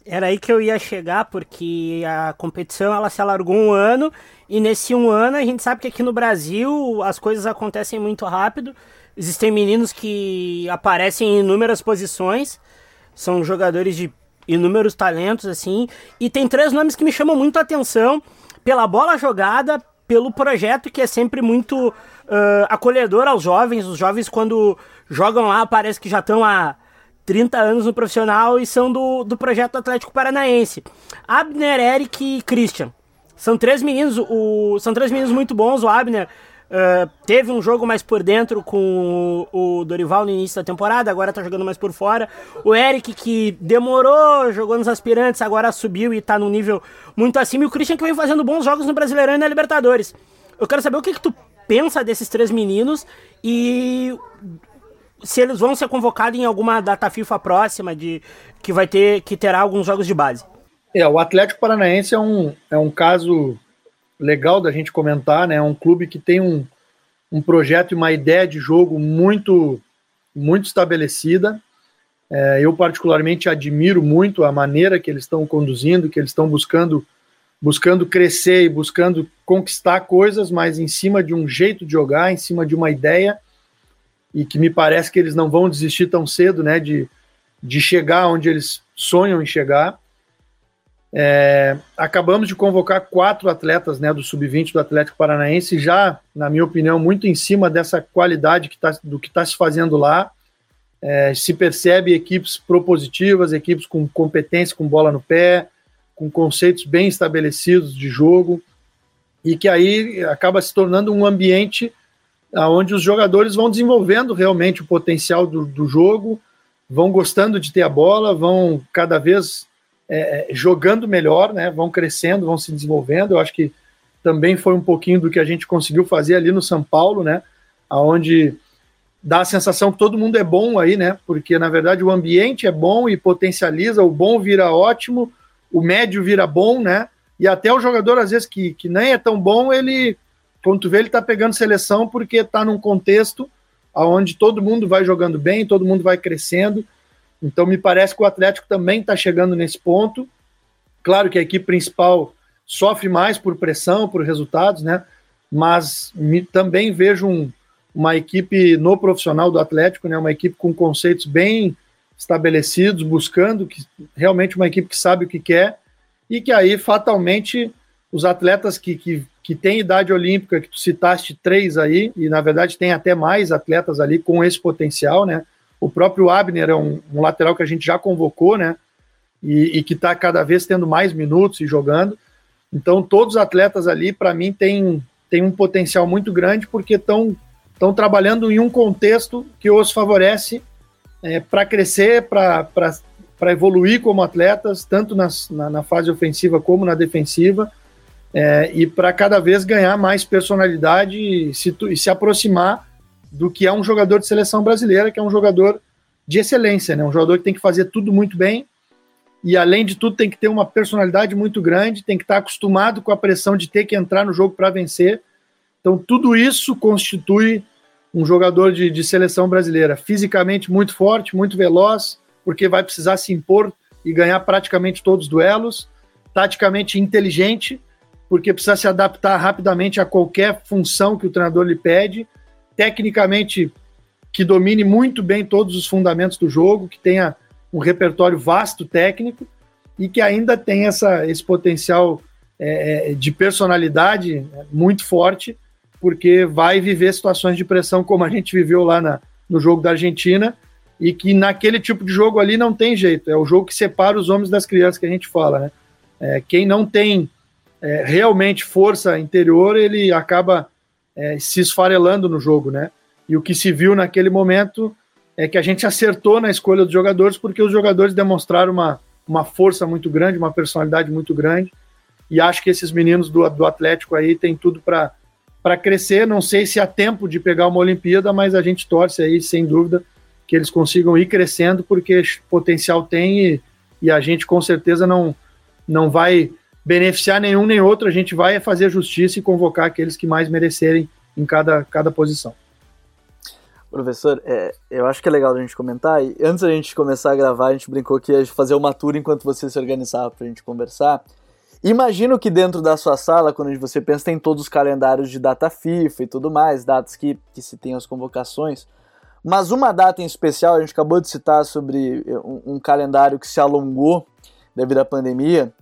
Era aí que eu ia chegar, porque a competição ela se alargou um ano, e nesse um ano a gente sabe que aqui no Brasil as coisas acontecem muito rápido. Existem meninos que aparecem em inúmeras posições, são jogadores de inúmeros talentos, assim, e tem três nomes que me chamam muito a atenção pela bola jogada, pelo projeto que é sempre muito uh, acolhedor aos jovens. Os jovens, quando jogam lá, parece que já estão a 30 anos no profissional e são do, do projeto Atlético Paranaense. Abner, Eric e Christian. São três meninos, o, são três meninos muito bons. O Abner uh, teve um jogo mais por dentro com o, o, Dorival no início da temporada, agora tá jogando mais por fora. O Eric, que demorou, jogou nos aspirantes, agora subiu e tá num nível muito acima. E o Christian, que vem fazendo bons jogos no Brasileirão e na Libertadores. Eu quero saber o que, que tu pensa desses três meninos e se eles vão ser convocados em alguma data FIFA próxima de que vai ter que terá alguns jogos de base. É, o Atlético Paranaense é um, é um caso legal da gente comentar, né? É um clube que tem um, um projeto e uma ideia de jogo muito muito estabelecida. É, eu particularmente admiro muito a maneira que eles estão conduzindo, que eles estão buscando buscando crescer e buscando conquistar coisas, mas em cima de um jeito de jogar, em cima de uma ideia e que me parece que eles não vão desistir tão cedo, né, de, de chegar onde eles sonham em chegar. É, acabamos de convocar quatro atletas né, do sub-20 do Atlético Paranaense, já, na minha opinião, muito em cima dessa qualidade que tá, do que está se fazendo lá. É, se percebe equipes propositivas, equipes com competência, com bola no pé, com conceitos bem estabelecidos de jogo, e que aí acaba se tornando um ambiente onde os jogadores vão desenvolvendo realmente o potencial do, do jogo, vão gostando de ter a bola, vão cada vez é, é, jogando melhor, né? Vão crescendo, vão se desenvolvendo. Eu acho que também foi um pouquinho do que a gente conseguiu fazer ali no São Paulo, né? Aonde dá a sensação que todo mundo é bom aí, né? Porque na verdade o ambiente é bom e potencializa, o bom vira ótimo, o médio vira bom, né? E até o jogador, às vezes, que, que nem é tão bom, ele quando tu vê, ele está pegando seleção porque está num contexto onde todo mundo vai jogando bem, todo mundo vai crescendo. Então, me parece que o Atlético também está chegando nesse ponto. Claro que a equipe principal sofre mais por pressão, por resultados, né? Mas me, também vejo um, uma equipe no profissional do Atlético, né? Uma equipe com conceitos bem estabelecidos, buscando que realmente uma equipe que sabe o que quer e que aí fatalmente os atletas que, que que tem idade olímpica, que tu citaste três aí, e na verdade tem até mais atletas ali com esse potencial, né? O próprio Abner é um, um lateral que a gente já convocou, né? E, e que está cada vez tendo mais minutos e jogando. Então, todos os atletas ali, para mim, têm tem um potencial muito grande, porque estão trabalhando em um contexto que os favorece é, para crescer, para evoluir como atletas, tanto nas, na, na fase ofensiva como na defensiva é, e para cada vez ganhar mais personalidade e se, e se aproximar do que é um jogador de seleção brasileira, que é um jogador de excelência, né? um jogador que tem que fazer tudo muito bem e, além de tudo, tem que ter uma personalidade muito grande, tem que estar acostumado com a pressão de ter que entrar no jogo para vencer. Então, tudo isso constitui um jogador de, de seleção brasileira, fisicamente muito forte, muito veloz, porque vai precisar se impor e ganhar praticamente todos os duelos, taticamente inteligente, porque precisa se adaptar rapidamente a qualquer função que o treinador lhe pede, tecnicamente que domine muito bem todos os fundamentos do jogo, que tenha um repertório vasto técnico e que ainda tenha essa, esse potencial é, é de personalidade muito forte porque vai viver situações de pressão como a gente viveu lá na, no jogo da Argentina, e que naquele tipo de jogo ali não tem jeito, é o jogo que separa os homens das crianças que a gente fala, né? É, quem não tem é, realmente força interior, ele acaba é, se esfarelando no jogo, né? E o que se viu naquele momento é que a gente acertou na escolha dos jogadores, porque os jogadores demonstraram uma, uma força muito grande, uma personalidade muito grande, e acho que esses meninos do, do Atlético aí têm tudo para crescer. Não sei se há tempo de pegar uma Olimpíada, mas a gente torce aí, sem dúvida, que eles consigam ir crescendo, porque potencial tem e, e a gente com certeza não, não vai beneficiar nenhum nem outro, a gente vai fazer justiça e convocar aqueles que mais merecerem em cada, cada posição. Professor, é, eu acho que é legal a gente comentar, e antes da gente começar a gravar, a gente brincou que ia fazer uma tour enquanto você se organizava para a gente conversar. Imagino que dentro da sua sala, quando você pensa, tem todos os calendários de data FIFA e tudo mais, datas que, que se tem as convocações. Mas uma data em especial, a gente acabou de citar sobre um, um calendário que se alongou devido à pandemia,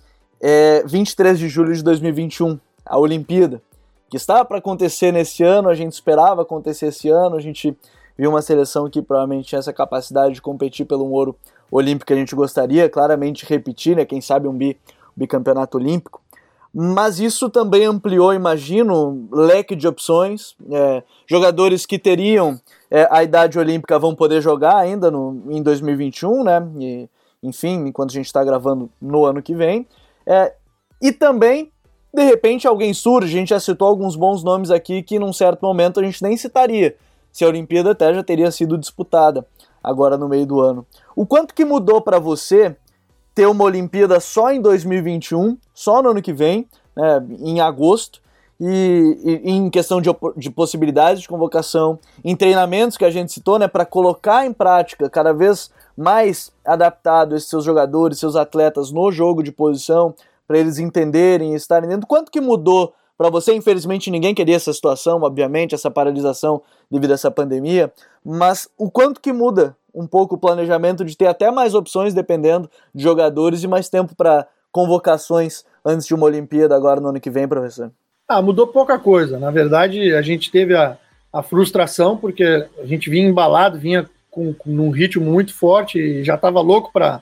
é 23 de julho de 2021, a Olimpíada, que estava para acontecer nesse ano, a gente esperava acontecer esse ano, a gente viu uma seleção que provavelmente tinha essa capacidade de competir pelo um ouro olímpico que a gente gostaria, claramente repetir, né, quem sabe um bi, bicampeonato olímpico. Mas isso também ampliou, imagino, leque de opções. É, jogadores que teriam é, a idade olímpica vão poder jogar ainda no, em 2021, né? E, enfim, enquanto a gente está gravando no ano que vem. É, e também, de repente, alguém surge, a gente já citou alguns bons nomes aqui que num certo momento a gente nem citaria, se a Olimpíada até já teria sido disputada agora no meio do ano. O quanto que mudou para você ter uma Olimpíada só em 2021, só no ano que vem, né, em agosto, e, e, em questão de, de, possibilidades de convocação, em treinamentos que a gente citou, né, para colocar em prática cada vez mais adaptado esses seus jogadores, seus atletas no jogo de posição, para eles entenderem estarem dentro. Quanto que mudou para você? Infelizmente ninguém queria essa situação, obviamente, essa paralisação devido a essa pandemia, mas o quanto que muda um pouco o planejamento de ter até mais opções dependendo de jogadores e mais tempo para convocações antes de uma Olimpíada agora no ano que vem, professor? Ah, mudou pouca coisa. Na verdade, a gente teve a, a frustração porque a gente vinha embalado, vinha com, com ritmo muito forte e já estava louco para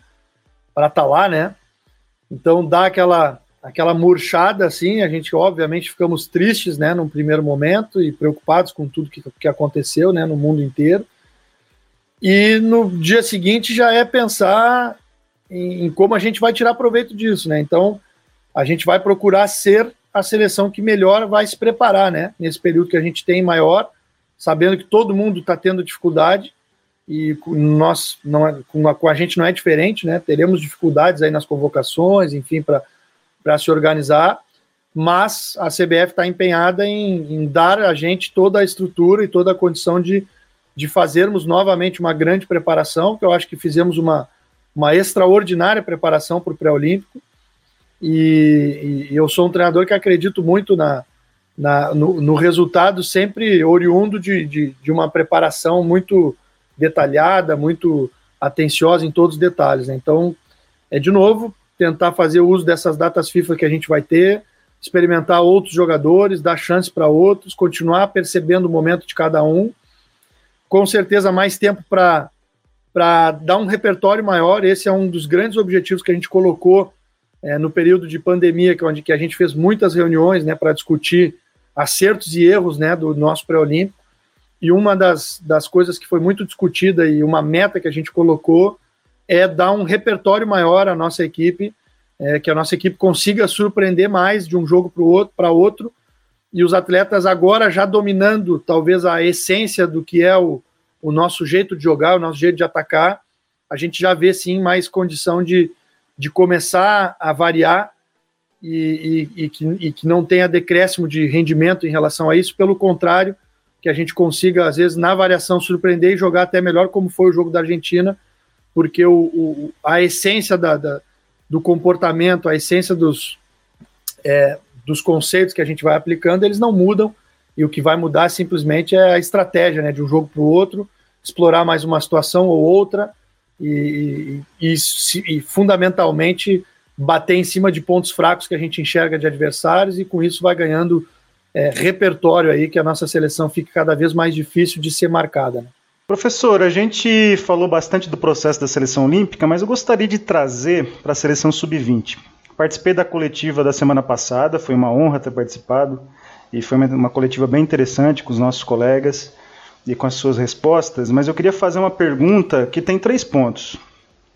estar tá lá, né? Então dá aquela aquela murchada assim, a gente obviamente ficamos tristes, né, num primeiro momento e preocupados com tudo que, que aconteceu, né, no mundo inteiro. E no dia seguinte já é pensar em, em, como a gente vai tirar proveito disso, né? Então a gente vai procurar ser a seleção que melhor vai se preparar, né? Nesse período que a gente tem maior, sabendo que todo mundo está tendo dificuldade e nós não é, com, a, com a gente não é diferente, né? Teremos dificuldades aí nas convocações, enfim, para se organizar, mas a CBF está empenhada em, em dar a gente toda a estrutura e toda a condição de de fazermos novamente uma grande preparação, que eu acho que fizemos uma, uma extraordinária preparação para o pré-olímpico. E, e, eu sou um treinador que acredito muito na, na no, no, resultado sempre oriundo de, de, de, uma preparação muito detalhada, muito atenciosa em todos os detalhes. Né? Então, é de novo tentar fazer uso dessas datas FIFA que a gente vai ter, experimentar outros jogadores, dar chance para outros, continuar percebendo o momento de cada um com certeza mais tempo para dar um repertório maior. Esse é um dos grandes objetivos que a gente colocou é, no período de pandemia, que, é onde que a gente fez muitas reuniões né, para discutir acertos e erros né, do nosso pré-olímpico. E uma das, das coisas que foi muito discutida e uma meta que a gente colocou é dar um repertório maior à nossa equipe, é, que a nossa equipe consiga surpreender mais de um jogo para outro, outro. E os atletas agora já dominando talvez a essência do que é o, o nosso jeito de jogar, o nosso jeito de atacar, a gente já vê sim mais condição de, de começar a variar e, e, e, que, e que não tenha decréscimo de rendimento em relação a isso, pelo contrário, que a gente consiga, às vezes, na variação, surpreender e jogar até melhor, como foi o jogo da Argentina, porque o, o a essência da, da, do comportamento, a essência dos, é, dos conceitos que a gente vai aplicando, eles não mudam, e o que vai mudar simplesmente é a estratégia, né, de um jogo para o outro, explorar mais uma situação ou outra, e, e, e, e, fundamentalmente bater em cima de pontos fracos que a gente enxerga de adversários, e com isso vai ganhando é, repertório aí que a nossa seleção fique cada vez mais difícil de ser marcada. Né? Professor, a gente falou bastante do processo da seleção olímpica, mas eu gostaria de trazer para a seleção sub-20. Participei da coletiva da semana passada, foi uma honra ter participado e foi uma coletiva bem interessante com os nossos colegas e com as suas respostas, mas eu queria fazer uma pergunta que tem três pontos,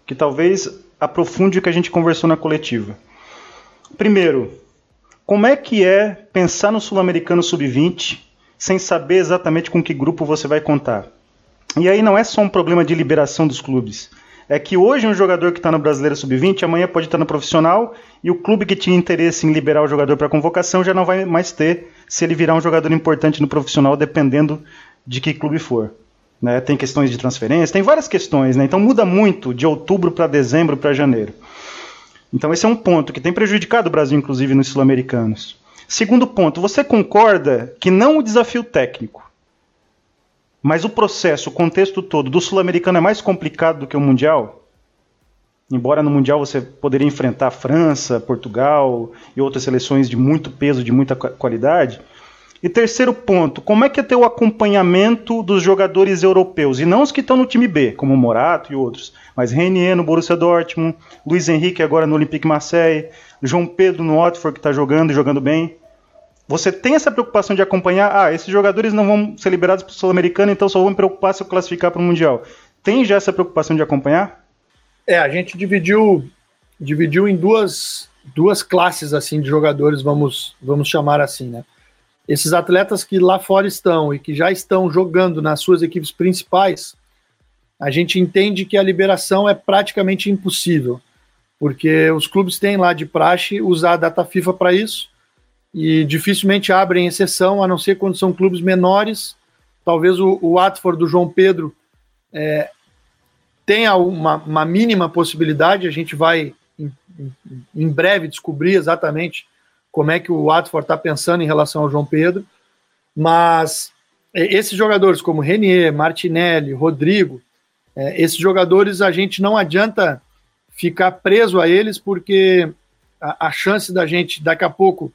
que talvez aprofunde o que a gente conversou na coletiva. Primeiro, como é que é pensar no Sul-Americano Sub-20 sem saber exatamente com que grupo você vai contar? E aí não é só um problema de liberação dos clubes. É que hoje um jogador que está no Brasileiro Sub-20 amanhã pode estar no profissional e o clube que tinha interesse em liberar o jogador para convocação já não vai mais ter se ele virar um jogador importante no profissional, dependendo de que clube for. Né? Tem questões de transferência, tem várias questões, né? então muda muito de outubro para dezembro para janeiro. Então esse é um ponto que tem prejudicado o Brasil, inclusive, nos sul-americanos. Segundo ponto, você concorda que não o desafio técnico, mas o processo, o contexto todo do sul-americano é mais complicado do que o mundial? Embora no mundial você poderia enfrentar França, Portugal e outras seleções de muito peso, de muita qualidade. E terceiro ponto, como é que é ter o acompanhamento dos jogadores europeus e não os que estão no time B, como Morato e outros, mas Renier no Borussia Dortmund, Luiz Henrique agora no Olympique Marseille, João Pedro no Watford que está jogando e jogando bem você tem essa preocupação de acompanhar, ah, esses jogadores não vão ser liberados para o Sul-Americano, então só vão me preocupar se eu classificar para o Mundial. Tem já essa preocupação de acompanhar? É, a gente dividiu, dividiu em duas, duas classes assim de jogadores, vamos, vamos chamar assim, né? Esses atletas que lá fora estão e que já estão jogando nas suas equipes principais, a gente entende que a liberação é praticamente impossível, porque os clubes têm lá de praxe usar a data FIFA para isso, e dificilmente abrem exceção, a não ser quando são clubes menores. Talvez o, o Watford do João Pedro é, tenha uma, uma, mínima possibilidade, a gente vai em, em, breve descobrir exatamente como é que o Watford está pensando em relação ao João Pedro, mas é, esses jogadores como Renier, Martinelli, Rodrigo, é, esses jogadores a gente não adianta ficar preso a eles, porque a, a chance da gente daqui a pouco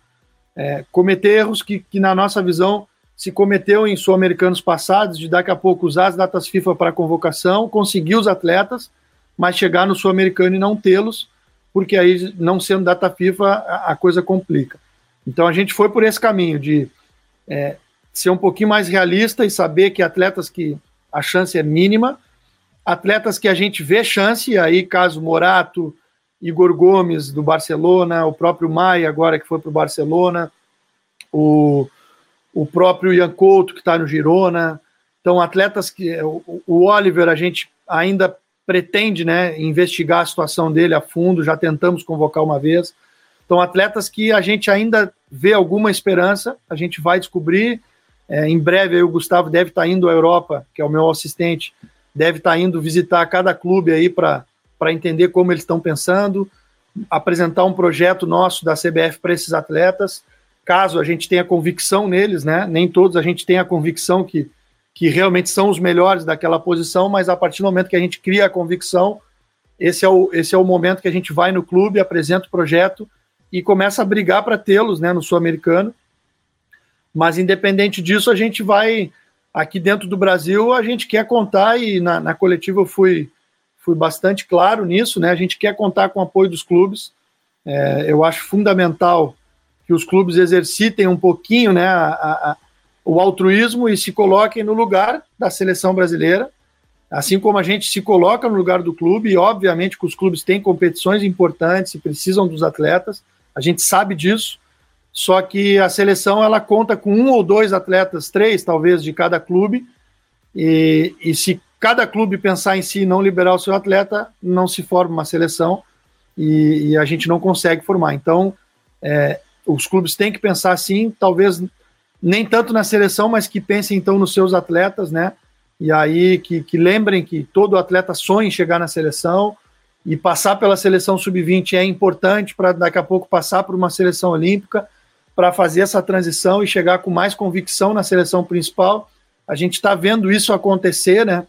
é, cometer erros que, que, na nossa visão, se cometeu em sul-americanos passados, de daqui a pouco usar as datas FIFA para convocação, conseguir os atletas, mas chegar no sul-americano e não tê-los, porque aí, não sendo data FIFA, a, a, coisa complica. Então a gente foi por esse caminho de é, ser um pouquinho mais realista e saber que atletas que a chance é mínima, atletas que a gente vê chance, aí caso Morato, Igor Gomes, do Barcelona, o próprio Maia, agora que foi para o Barcelona, o, o próprio Ian Couto, que está no Girona. Então, atletas que. O, o Oliver, a gente ainda pretende né, investigar a situação dele a fundo, já tentamos convocar uma vez. Então, atletas que a gente ainda vê alguma esperança, a gente vai descobrir. É, em breve, aí, o Gustavo deve estar tá indo à Europa, que é o meu assistente, deve estar tá indo visitar cada clube aí para entender como eles estão pensando, apresentar um projeto nosso da CBF para esses atletas, caso a gente tenha convicção neles, né? Nem todos a gente tem a convicção que, que realmente são os melhores daquela posição, mas a partir do momento que a gente cria a convicção, esse é o, esse é o momento que a gente vai no clube, apresenta o projeto e começa a brigar para tê-los né, no Sul-Americano. Mas independente disso, a gente vai aqui dentro do Brasil, a gente quer contar e na, na coletiva eu fui fui bastante claro nisso, né? A gente quer contar com o apoio dos clubes. É, eu acho fundamental que os clubes exercitem um pouquinho, né, a, a, o altruísmo e se coloquem no lugar da seleção brasileira, assim como a gente se coloca no lugar do clube. E obviamente que os clubes têm competições importantes e precisam dos atletas. A gente sabe disso. Só que a seleção ela conta com um ou dois atletas, três talvez de cada clube. E, e se cada clube pensar em si e não liberar o seu atleta, não se forma uma seleção e, e a gente não consegue formar. Então, é, os clubes têm que pensar assim, talvez nem tanto na seleção, mas que pensem então nos seus atletas, né? E aí que, que lembrem que todo atleta sonha em chegar na seleção e passar pela seleção sub-20 é importante para daqui a pouco passar por uma seleção olímpica, para fazer essa transição e chegar com mais convicção na seleção principal. A gente está vendo isso acontecer, né?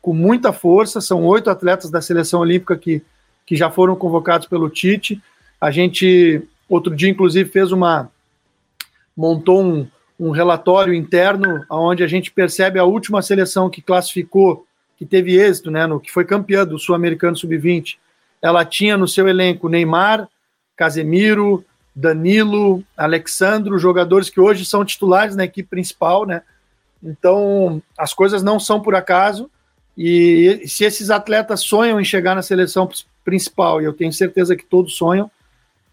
com muita força. São oito atletas da seleção olímpica que, que já foram convocados pelo Tite. A gente, outro dia, inclusive, fez uma, montou um, um relatório interno onde a gente percebe a última seleção que classificou, que teve êxito, né, no que foi campeã do Sul-Americano Sub-20. Ela tinha no seu elenco Neymar, Casemiro, Danilo, Alexandro, jogadores que hoje são titulares na equipe principal, né? Então, as coisas não são por acaso. E se esses atletas sonham em chegar na seleção principal, e eu tenho certeza que todos sonham,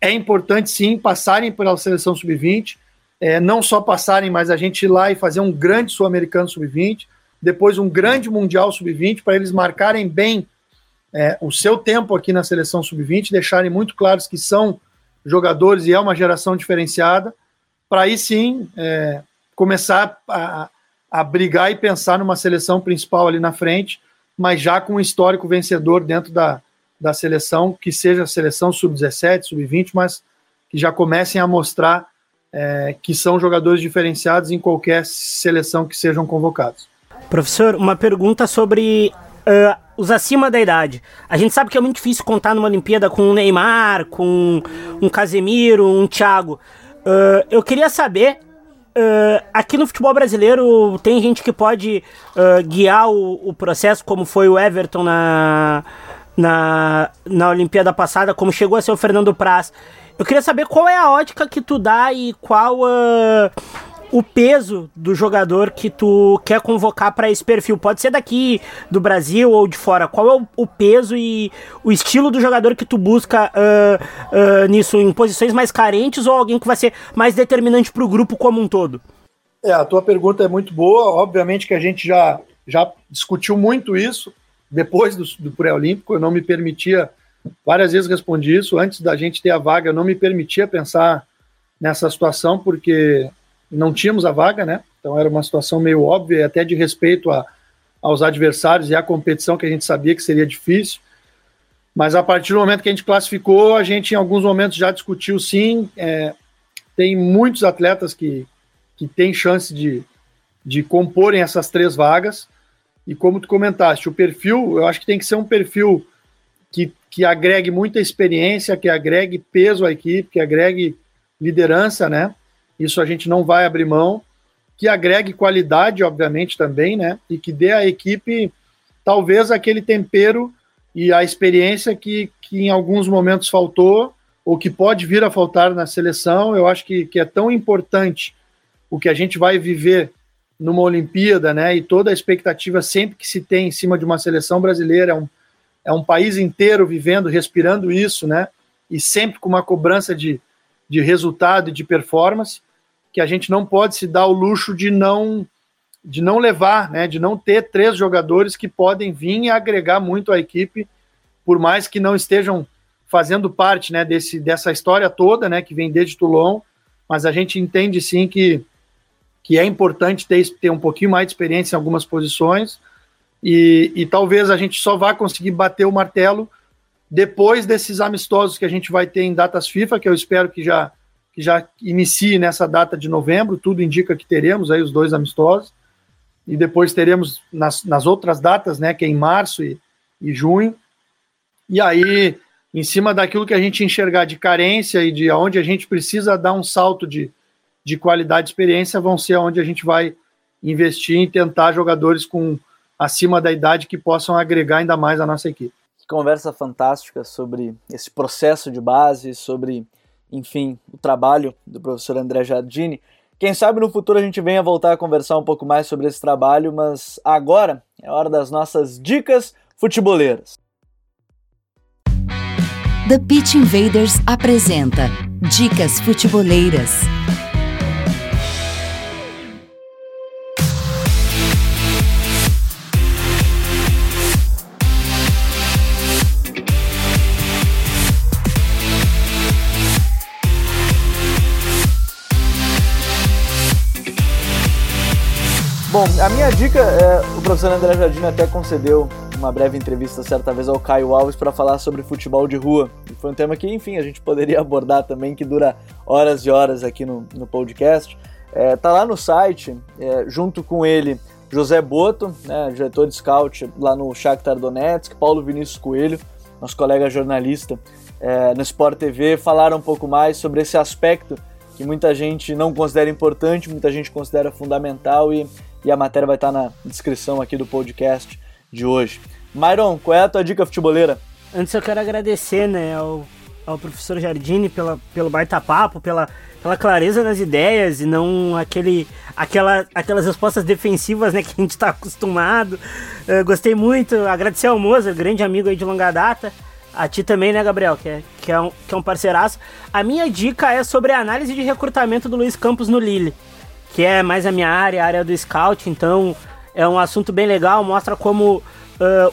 é importante sim passarem pela seleção sub-20, é, não só passarem, mas a gente ir lá e fazer um grande sul-americano sub-20, depois um grande mundial sub-20, para eles marcarem bem é, o seu tempo aqui na seleção sub-20, deixarem muito claros que são jogadores e é uma geração diferenciada, para aí sim é, começar a, a brigar e pensar numa seleção principal ali na frente, mas já com um histórico vencedor dentro da, da seleção, que seja a seleção sub-17, sub-20, mas que já comecem a mostrar é, que são jogadores diferenciados em qualquer seleção que sejam convocados. Professor, uma pergunta sobre uh, os acima da idade. A gente sabe que é muito difícil contar numa Olimpíada com um Neymar, com um Casemiro, um Thiago. Uh, eu queria saber Uh, aqui no futebol brasileiro tem gente que pode uh, guiar o, o, processo, como foi o Everton na, na, na Olimpíada passada, como chegou a ser o Fernando Praz. Eu queria saber qual é a ótica que tu dá e qual uh, o peso do jogador que tu quer convocar para esse perfil. Pode ser daqui do Brasil ou de fora. Qual é o, o peso e o estilo do jogador que tu busca uh, uh, nisso, em posições mais carentes ou alguém que vai ser mais determinante para o grupo como um todo? É, a tua pergunta é muito boa. Obviamente que a gente já, já discutiu muito isso depois do, do pré-olímpico. Eu não me permitia, várias vezes respondi isso, antes da gente ter a vaga, eu não me permitia pensar nessa situação, porque não tínhamos a vaga, né? Então era uma situação meio óbvia, até de respeito a, aos adversários e à competição que a gente sabia que seria difícil. Mas a partir do momento que a gente classificou, a gente em alguns momentos já discutiu sim. É, tem muitos atletas que, que têm chance de, de comporem essas três vagas. E como tu comentaste, o perfil, eu acho que tem que ser um perfil que, que agregue muita experiência, que agregue peso à equipe, que agregue liderança, né? isso a gente não vai abrir mão, que agregue qualidade, obviamente, também, né? E que dê à equipe talvez aquele tempero e a experiência que, que em alguns momentos faltou, ou que pode vir a faltar na seleção. Eu acho que, que é tão importante o que a gente vai viver numa Olimpíada, né? E toda a expectativa sempre que se tem em cima de uma seleção brasileira, é um, é um país inteiro vivendo, respirando isso, né? E sempre com uma cobrança de, de resultado e de performance que a gente não pode se dar o luxo de não de não levar, né, de não ter três jogadores que podem vir e agregar muito à equipe, por mais que não estejam fazendo parte, né, desse, dessa história toda, né, que vem desde Toulon, mas a gente entende sim que, que é importante ter, ter um pouquinho mais de experiência em algumas posições e, e talvez a gente só vá conseguir bater o martelo depois desses amistosos que a gente vai ter em datas FIFA, que eu espero que já que já inicie nessa data de novembro, tudo indica que teremos aí os dois amistosos, e depois teremos nas, nas outras datas, né, que é em março e, e junho, e aí, em cima daquilo que a gente enxergar de carência e de onde a gente precisa dar um salto de, de qualidade e experiência, vão ser onde a gente vai investir em tentar jogadores com acima da idade que possam agregar ainda mais a nossa equipe. Conversa fantástica sobre esse processo de base, sobre enfim, o trabalho do professor André Jardini. Quem sabe no futuro a gente venha voltar a conversar um pouco mais sobre esse trabalho, mas agora é hora das nossas dicas futeboleiras. The Pitch Invaders apresenta Dicas Futeboleiras. A minha dica, é, o professor André Jardim até concedeu uma breve entrevista certa vez ao Caio Alves para falar sobre futebol de rua. E foi um tema que, enfim, a gente poderia abordar também, que dura horas e horas aqui no, no podcast. É, tá lá no site, é, junto com ele, José Boto, né, diretor de scout lá no Shakhtar Donetsk, Paulo Vinícius Coelho, nosso colega jornalista é, no Sport TV, falaram um pouco mais sobre esse aspecto que muita gente não considera importante, muita gente considera fundamental e, e a matéria vai estar na descrição aqui do podcast de hoje. Myron, qual é a tua dica futeboleira? Antes eu quero agradecer né, ao, ao professor Jardine pela, pelo baita papo, pela, pela clareza nas ideias e não aquele, aquela, aquelas respostas defensivas né, que a gente está acostumado. Uh, gostei muito, agradecer ao Moza, grande amigo aí de longa data. A ti também, né, Gabriel, que é, que é, um, que é um parceiraço. A minha dica é sobre a análise de recrutamento do Luiz Campos no Lille, que é mais a minha área, a área do scout, então é um assunto bem legal, mostra como uh,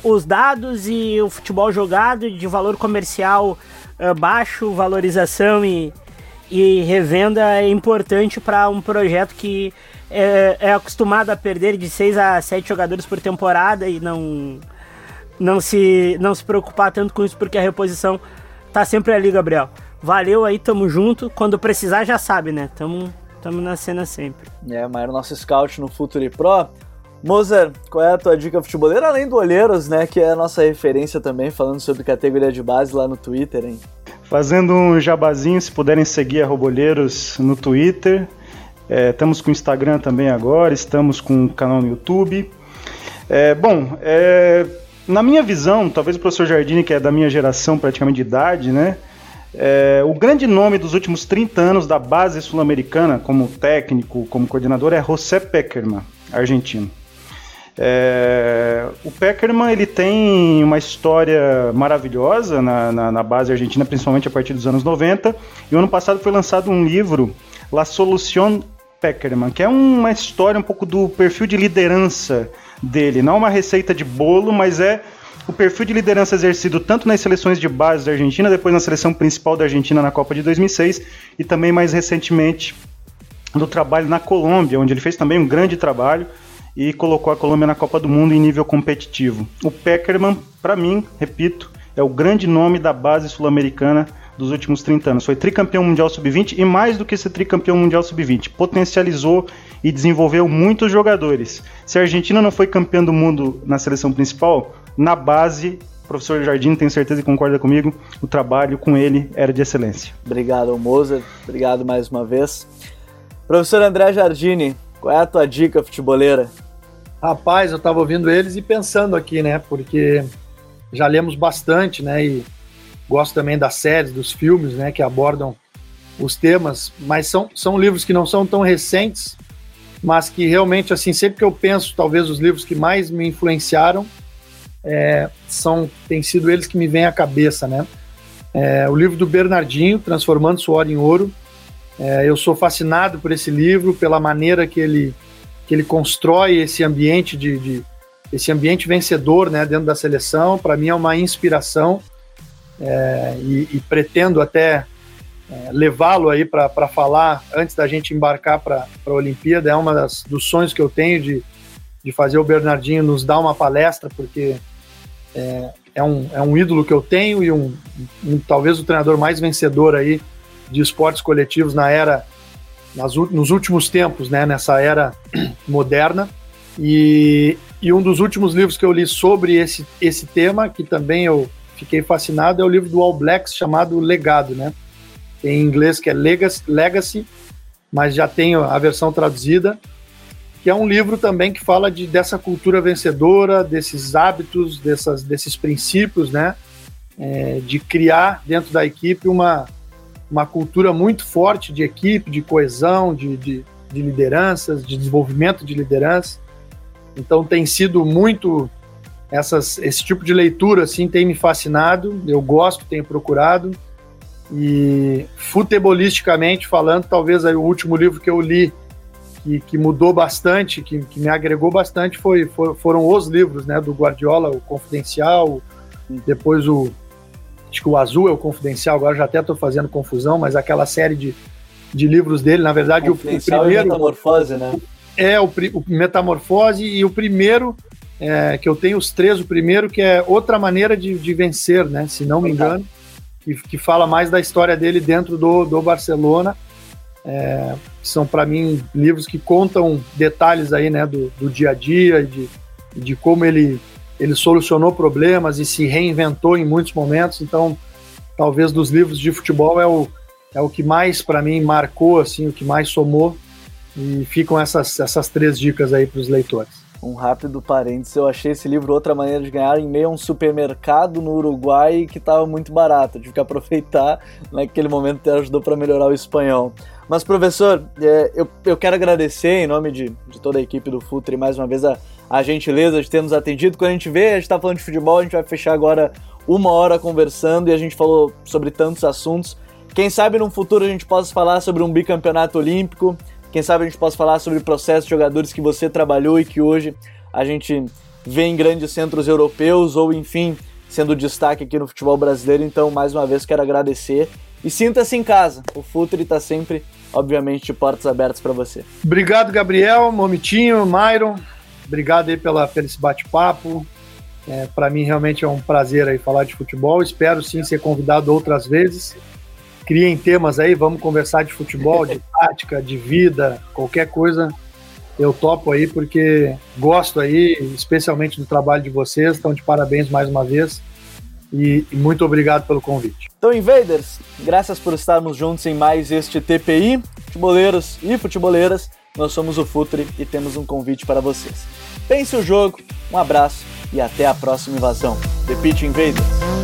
os dados e o futebol jogado de valor comercial uh, baixo, valorização e, e revenda é importante para um projeto que é, é, acostumado a perder de 6 a 7 jogadores por temporada e não, não, se, não se preocupar tanto com isso porque a reposição tá sempre ali, Gabriel. Valeu aí, tamo junto. Quando precisar, já sabe, né? Tamo, tamo na cena sempre. É, mas o nosso scout no Futuri Pro Mozer, qual é a tua dica futeboleira, além do Olheiros, né, que é a nossa referência também, falando sobre categoria de base lá no Twitter, hein? Fazendo um jabazinho, se puderem seguir a Robolheiros no Twitter. É, estamos com o Instagram também agora, estamos com o canal no YouTube. É, bom, é, na minha visão, talvez o professor Jardine, que é da minha geração praticamente de idade, né? É, o grande nome dos últimos 30 anos da base sul-americana, como técnico, como coordenador, é José Peckerman, argentino. É, o Peckerman ele tem uma história maravilhosa na, na, na, base argentina, principalmente a partir dos anos 90. E o ano passado foi lançado um livro, La Solución Peckerman, que é uma história um pouco do perfil de liderança dele. Não uma receita de bolo, mas é o perfil de liderança exercido tanto nas seleções de base da Argentina, depois na seleção principal da Argentina na Copa de 2006 e também mais recentemente do trabalho na Colômbia, onde ele fez também um grande trabalho e colocou a Colômbia na Copa do Mundo em nível competitivo. O Peckerman, para mim, repito, é o grande nome da base sul-americana dos últimos 30 anos. Foi tricampeão mundial sub-20 e mais do que ser tricampeão mundial sub-20, potencializou e desenvolveu muitos jogadores. Se a Argentina não foi campeã do mundo na seleção principal, na base, o professor Jardim tem certeza e concorda comigo, o trabalho com ele era de excelência. Obrigado, Moser. Obrigado mais uma vez. Professor André Jardini, qual é a tua dica futeboleira? Rapaz, eu estava ouvindo eles e pensando aqui, né? Porque já lemos bastante, né? E gosto também das séries, dos filmes, né? Que abordam os temas, mas são, são livros que não são tão recentes, mas que realmente, assim, sempre que eu penso, talvez os livros que mais me influenciaram é, são, tem sido eles que me vêm à cabeça, né? É, o livro do Bernardinho, Transformando Suor em Ouro. É, eu sou fascinado por esse livro, pela maneira que ele que ele constrói esse ambiente de, de esse ambiente vencedor né, dentro da seleção. Para mim é uma inspiração é, e, e, pretendo até é, levá-lo aí para falar antes da gente embarcar para a Olimpíada. É das, dos sonhos que eu tenho de, de fazer o Bernardinho nos dar uma palestra, porque é, é, um, é um ídolo que eu tenho e um, um talvez o treinador mais vencedor aí de esportes coletivos na era nas, nos últimos tempos, né, nessa era moderna. E, e um dos últimos livros que eu li sobre esse, esse tema, que também eu fiquei fascinado, é o livro do All Blacks chamado Legado, né? Em inglês que é Legacy, Legacy mas já tenho a versão traduzida, que é um livro também que fala de, dessa cultura vencedora, desses hábitos, dessas, desses princípios, né? É, de criar dentro da equipe uma, uma cultura muito forte de equipe, de coesão, de, de, de lideranças, de desenvolvimento de liderança. Então tem sido muito essas, esse tipo de leitura assim tem me fascinado. Eu gosto, tenho procurado e futebolisticamente falando, talvez aí o último livro que eu li que, que mudou bastante, que, que, me agregou bastante foi, for, foram os livros, né, do Guardiola, o Confidencial, depois o acho que o azul é o confidencial, agora já até estou fazendo confusão, mas aquela série de, de livros dele, na verdade, o, o primeiro. Metamorfose, né? É, o, o Metamorfose e o primeiro, é, que eu tenho os três, o primeiro que é Outra Maneira de, de Vencer, né? Se não me engano, que, que fala mais da história dele dentro do, do Barcelona. É, são para mim livros que contam detalhes aí, né, do, do dia a dia de, de como ele ele solucionou problemas e se reinventou em muitos momentos. Então, talvez dos livros de futebol é o, é o que mais para mim marcou, assim, o que mais somou. E ficam essas, essas três dicas aí para os leitores. Um rápido parênteses, eu achei esse livro Outra Maneira de Ganhar em meio a um supermercado no Uruguai que estava muito barato. Tive que aproveitar naquele momento que ajudou para melhorar o espanhol. Mas, professor, é, eu, eu quero agradecer em nome de, de toda a equipe do Futre mais uma vez a, a gentileza de ter nos atendido. Quando a gente vê, a gente está falando de futebol, a gente vai fechar agora uma hora conversando e a gente falou sobre tantos assuntos. Quem sabe no futuro a gente possa falar sobre um bicampeonato olímpico, quem sabe a gente possa falar sobre o processo de jogadores que você trabalhou e que hoje a gente vê em grandes centros europeus ou, enfim, sendo destaque aqui no futebol brasileiro. Então, mais uma vez, quero agradecer e sinta-se em casa. O Futre está sempre, obviamente, de portas abertas para você. Obrigado, Gabriel, Momitinho, Myron. Obrigado aí pela, pelo esse bate-papo. É, para mim realmente é um prazer aí falar de futebol. Espero sim ser convidado outras vezes. Criem temas aí, vamos conversar de futebol, de tática, de vida, qualquer coisa. Eu topo aí porque gosto aí, especialmente do trabalho de vocês. Estão de parabéns mais uma vez. E, e muito obrigado pelo convite. Então, Invaders, graças por estarmos juntos em mais este TPI. Futeboleiros e futeboleiras, nós somos o Futre e temos um convite para vocês. Pense o jogo, um abraço e até a próxima invasão. The Pitch Invaders.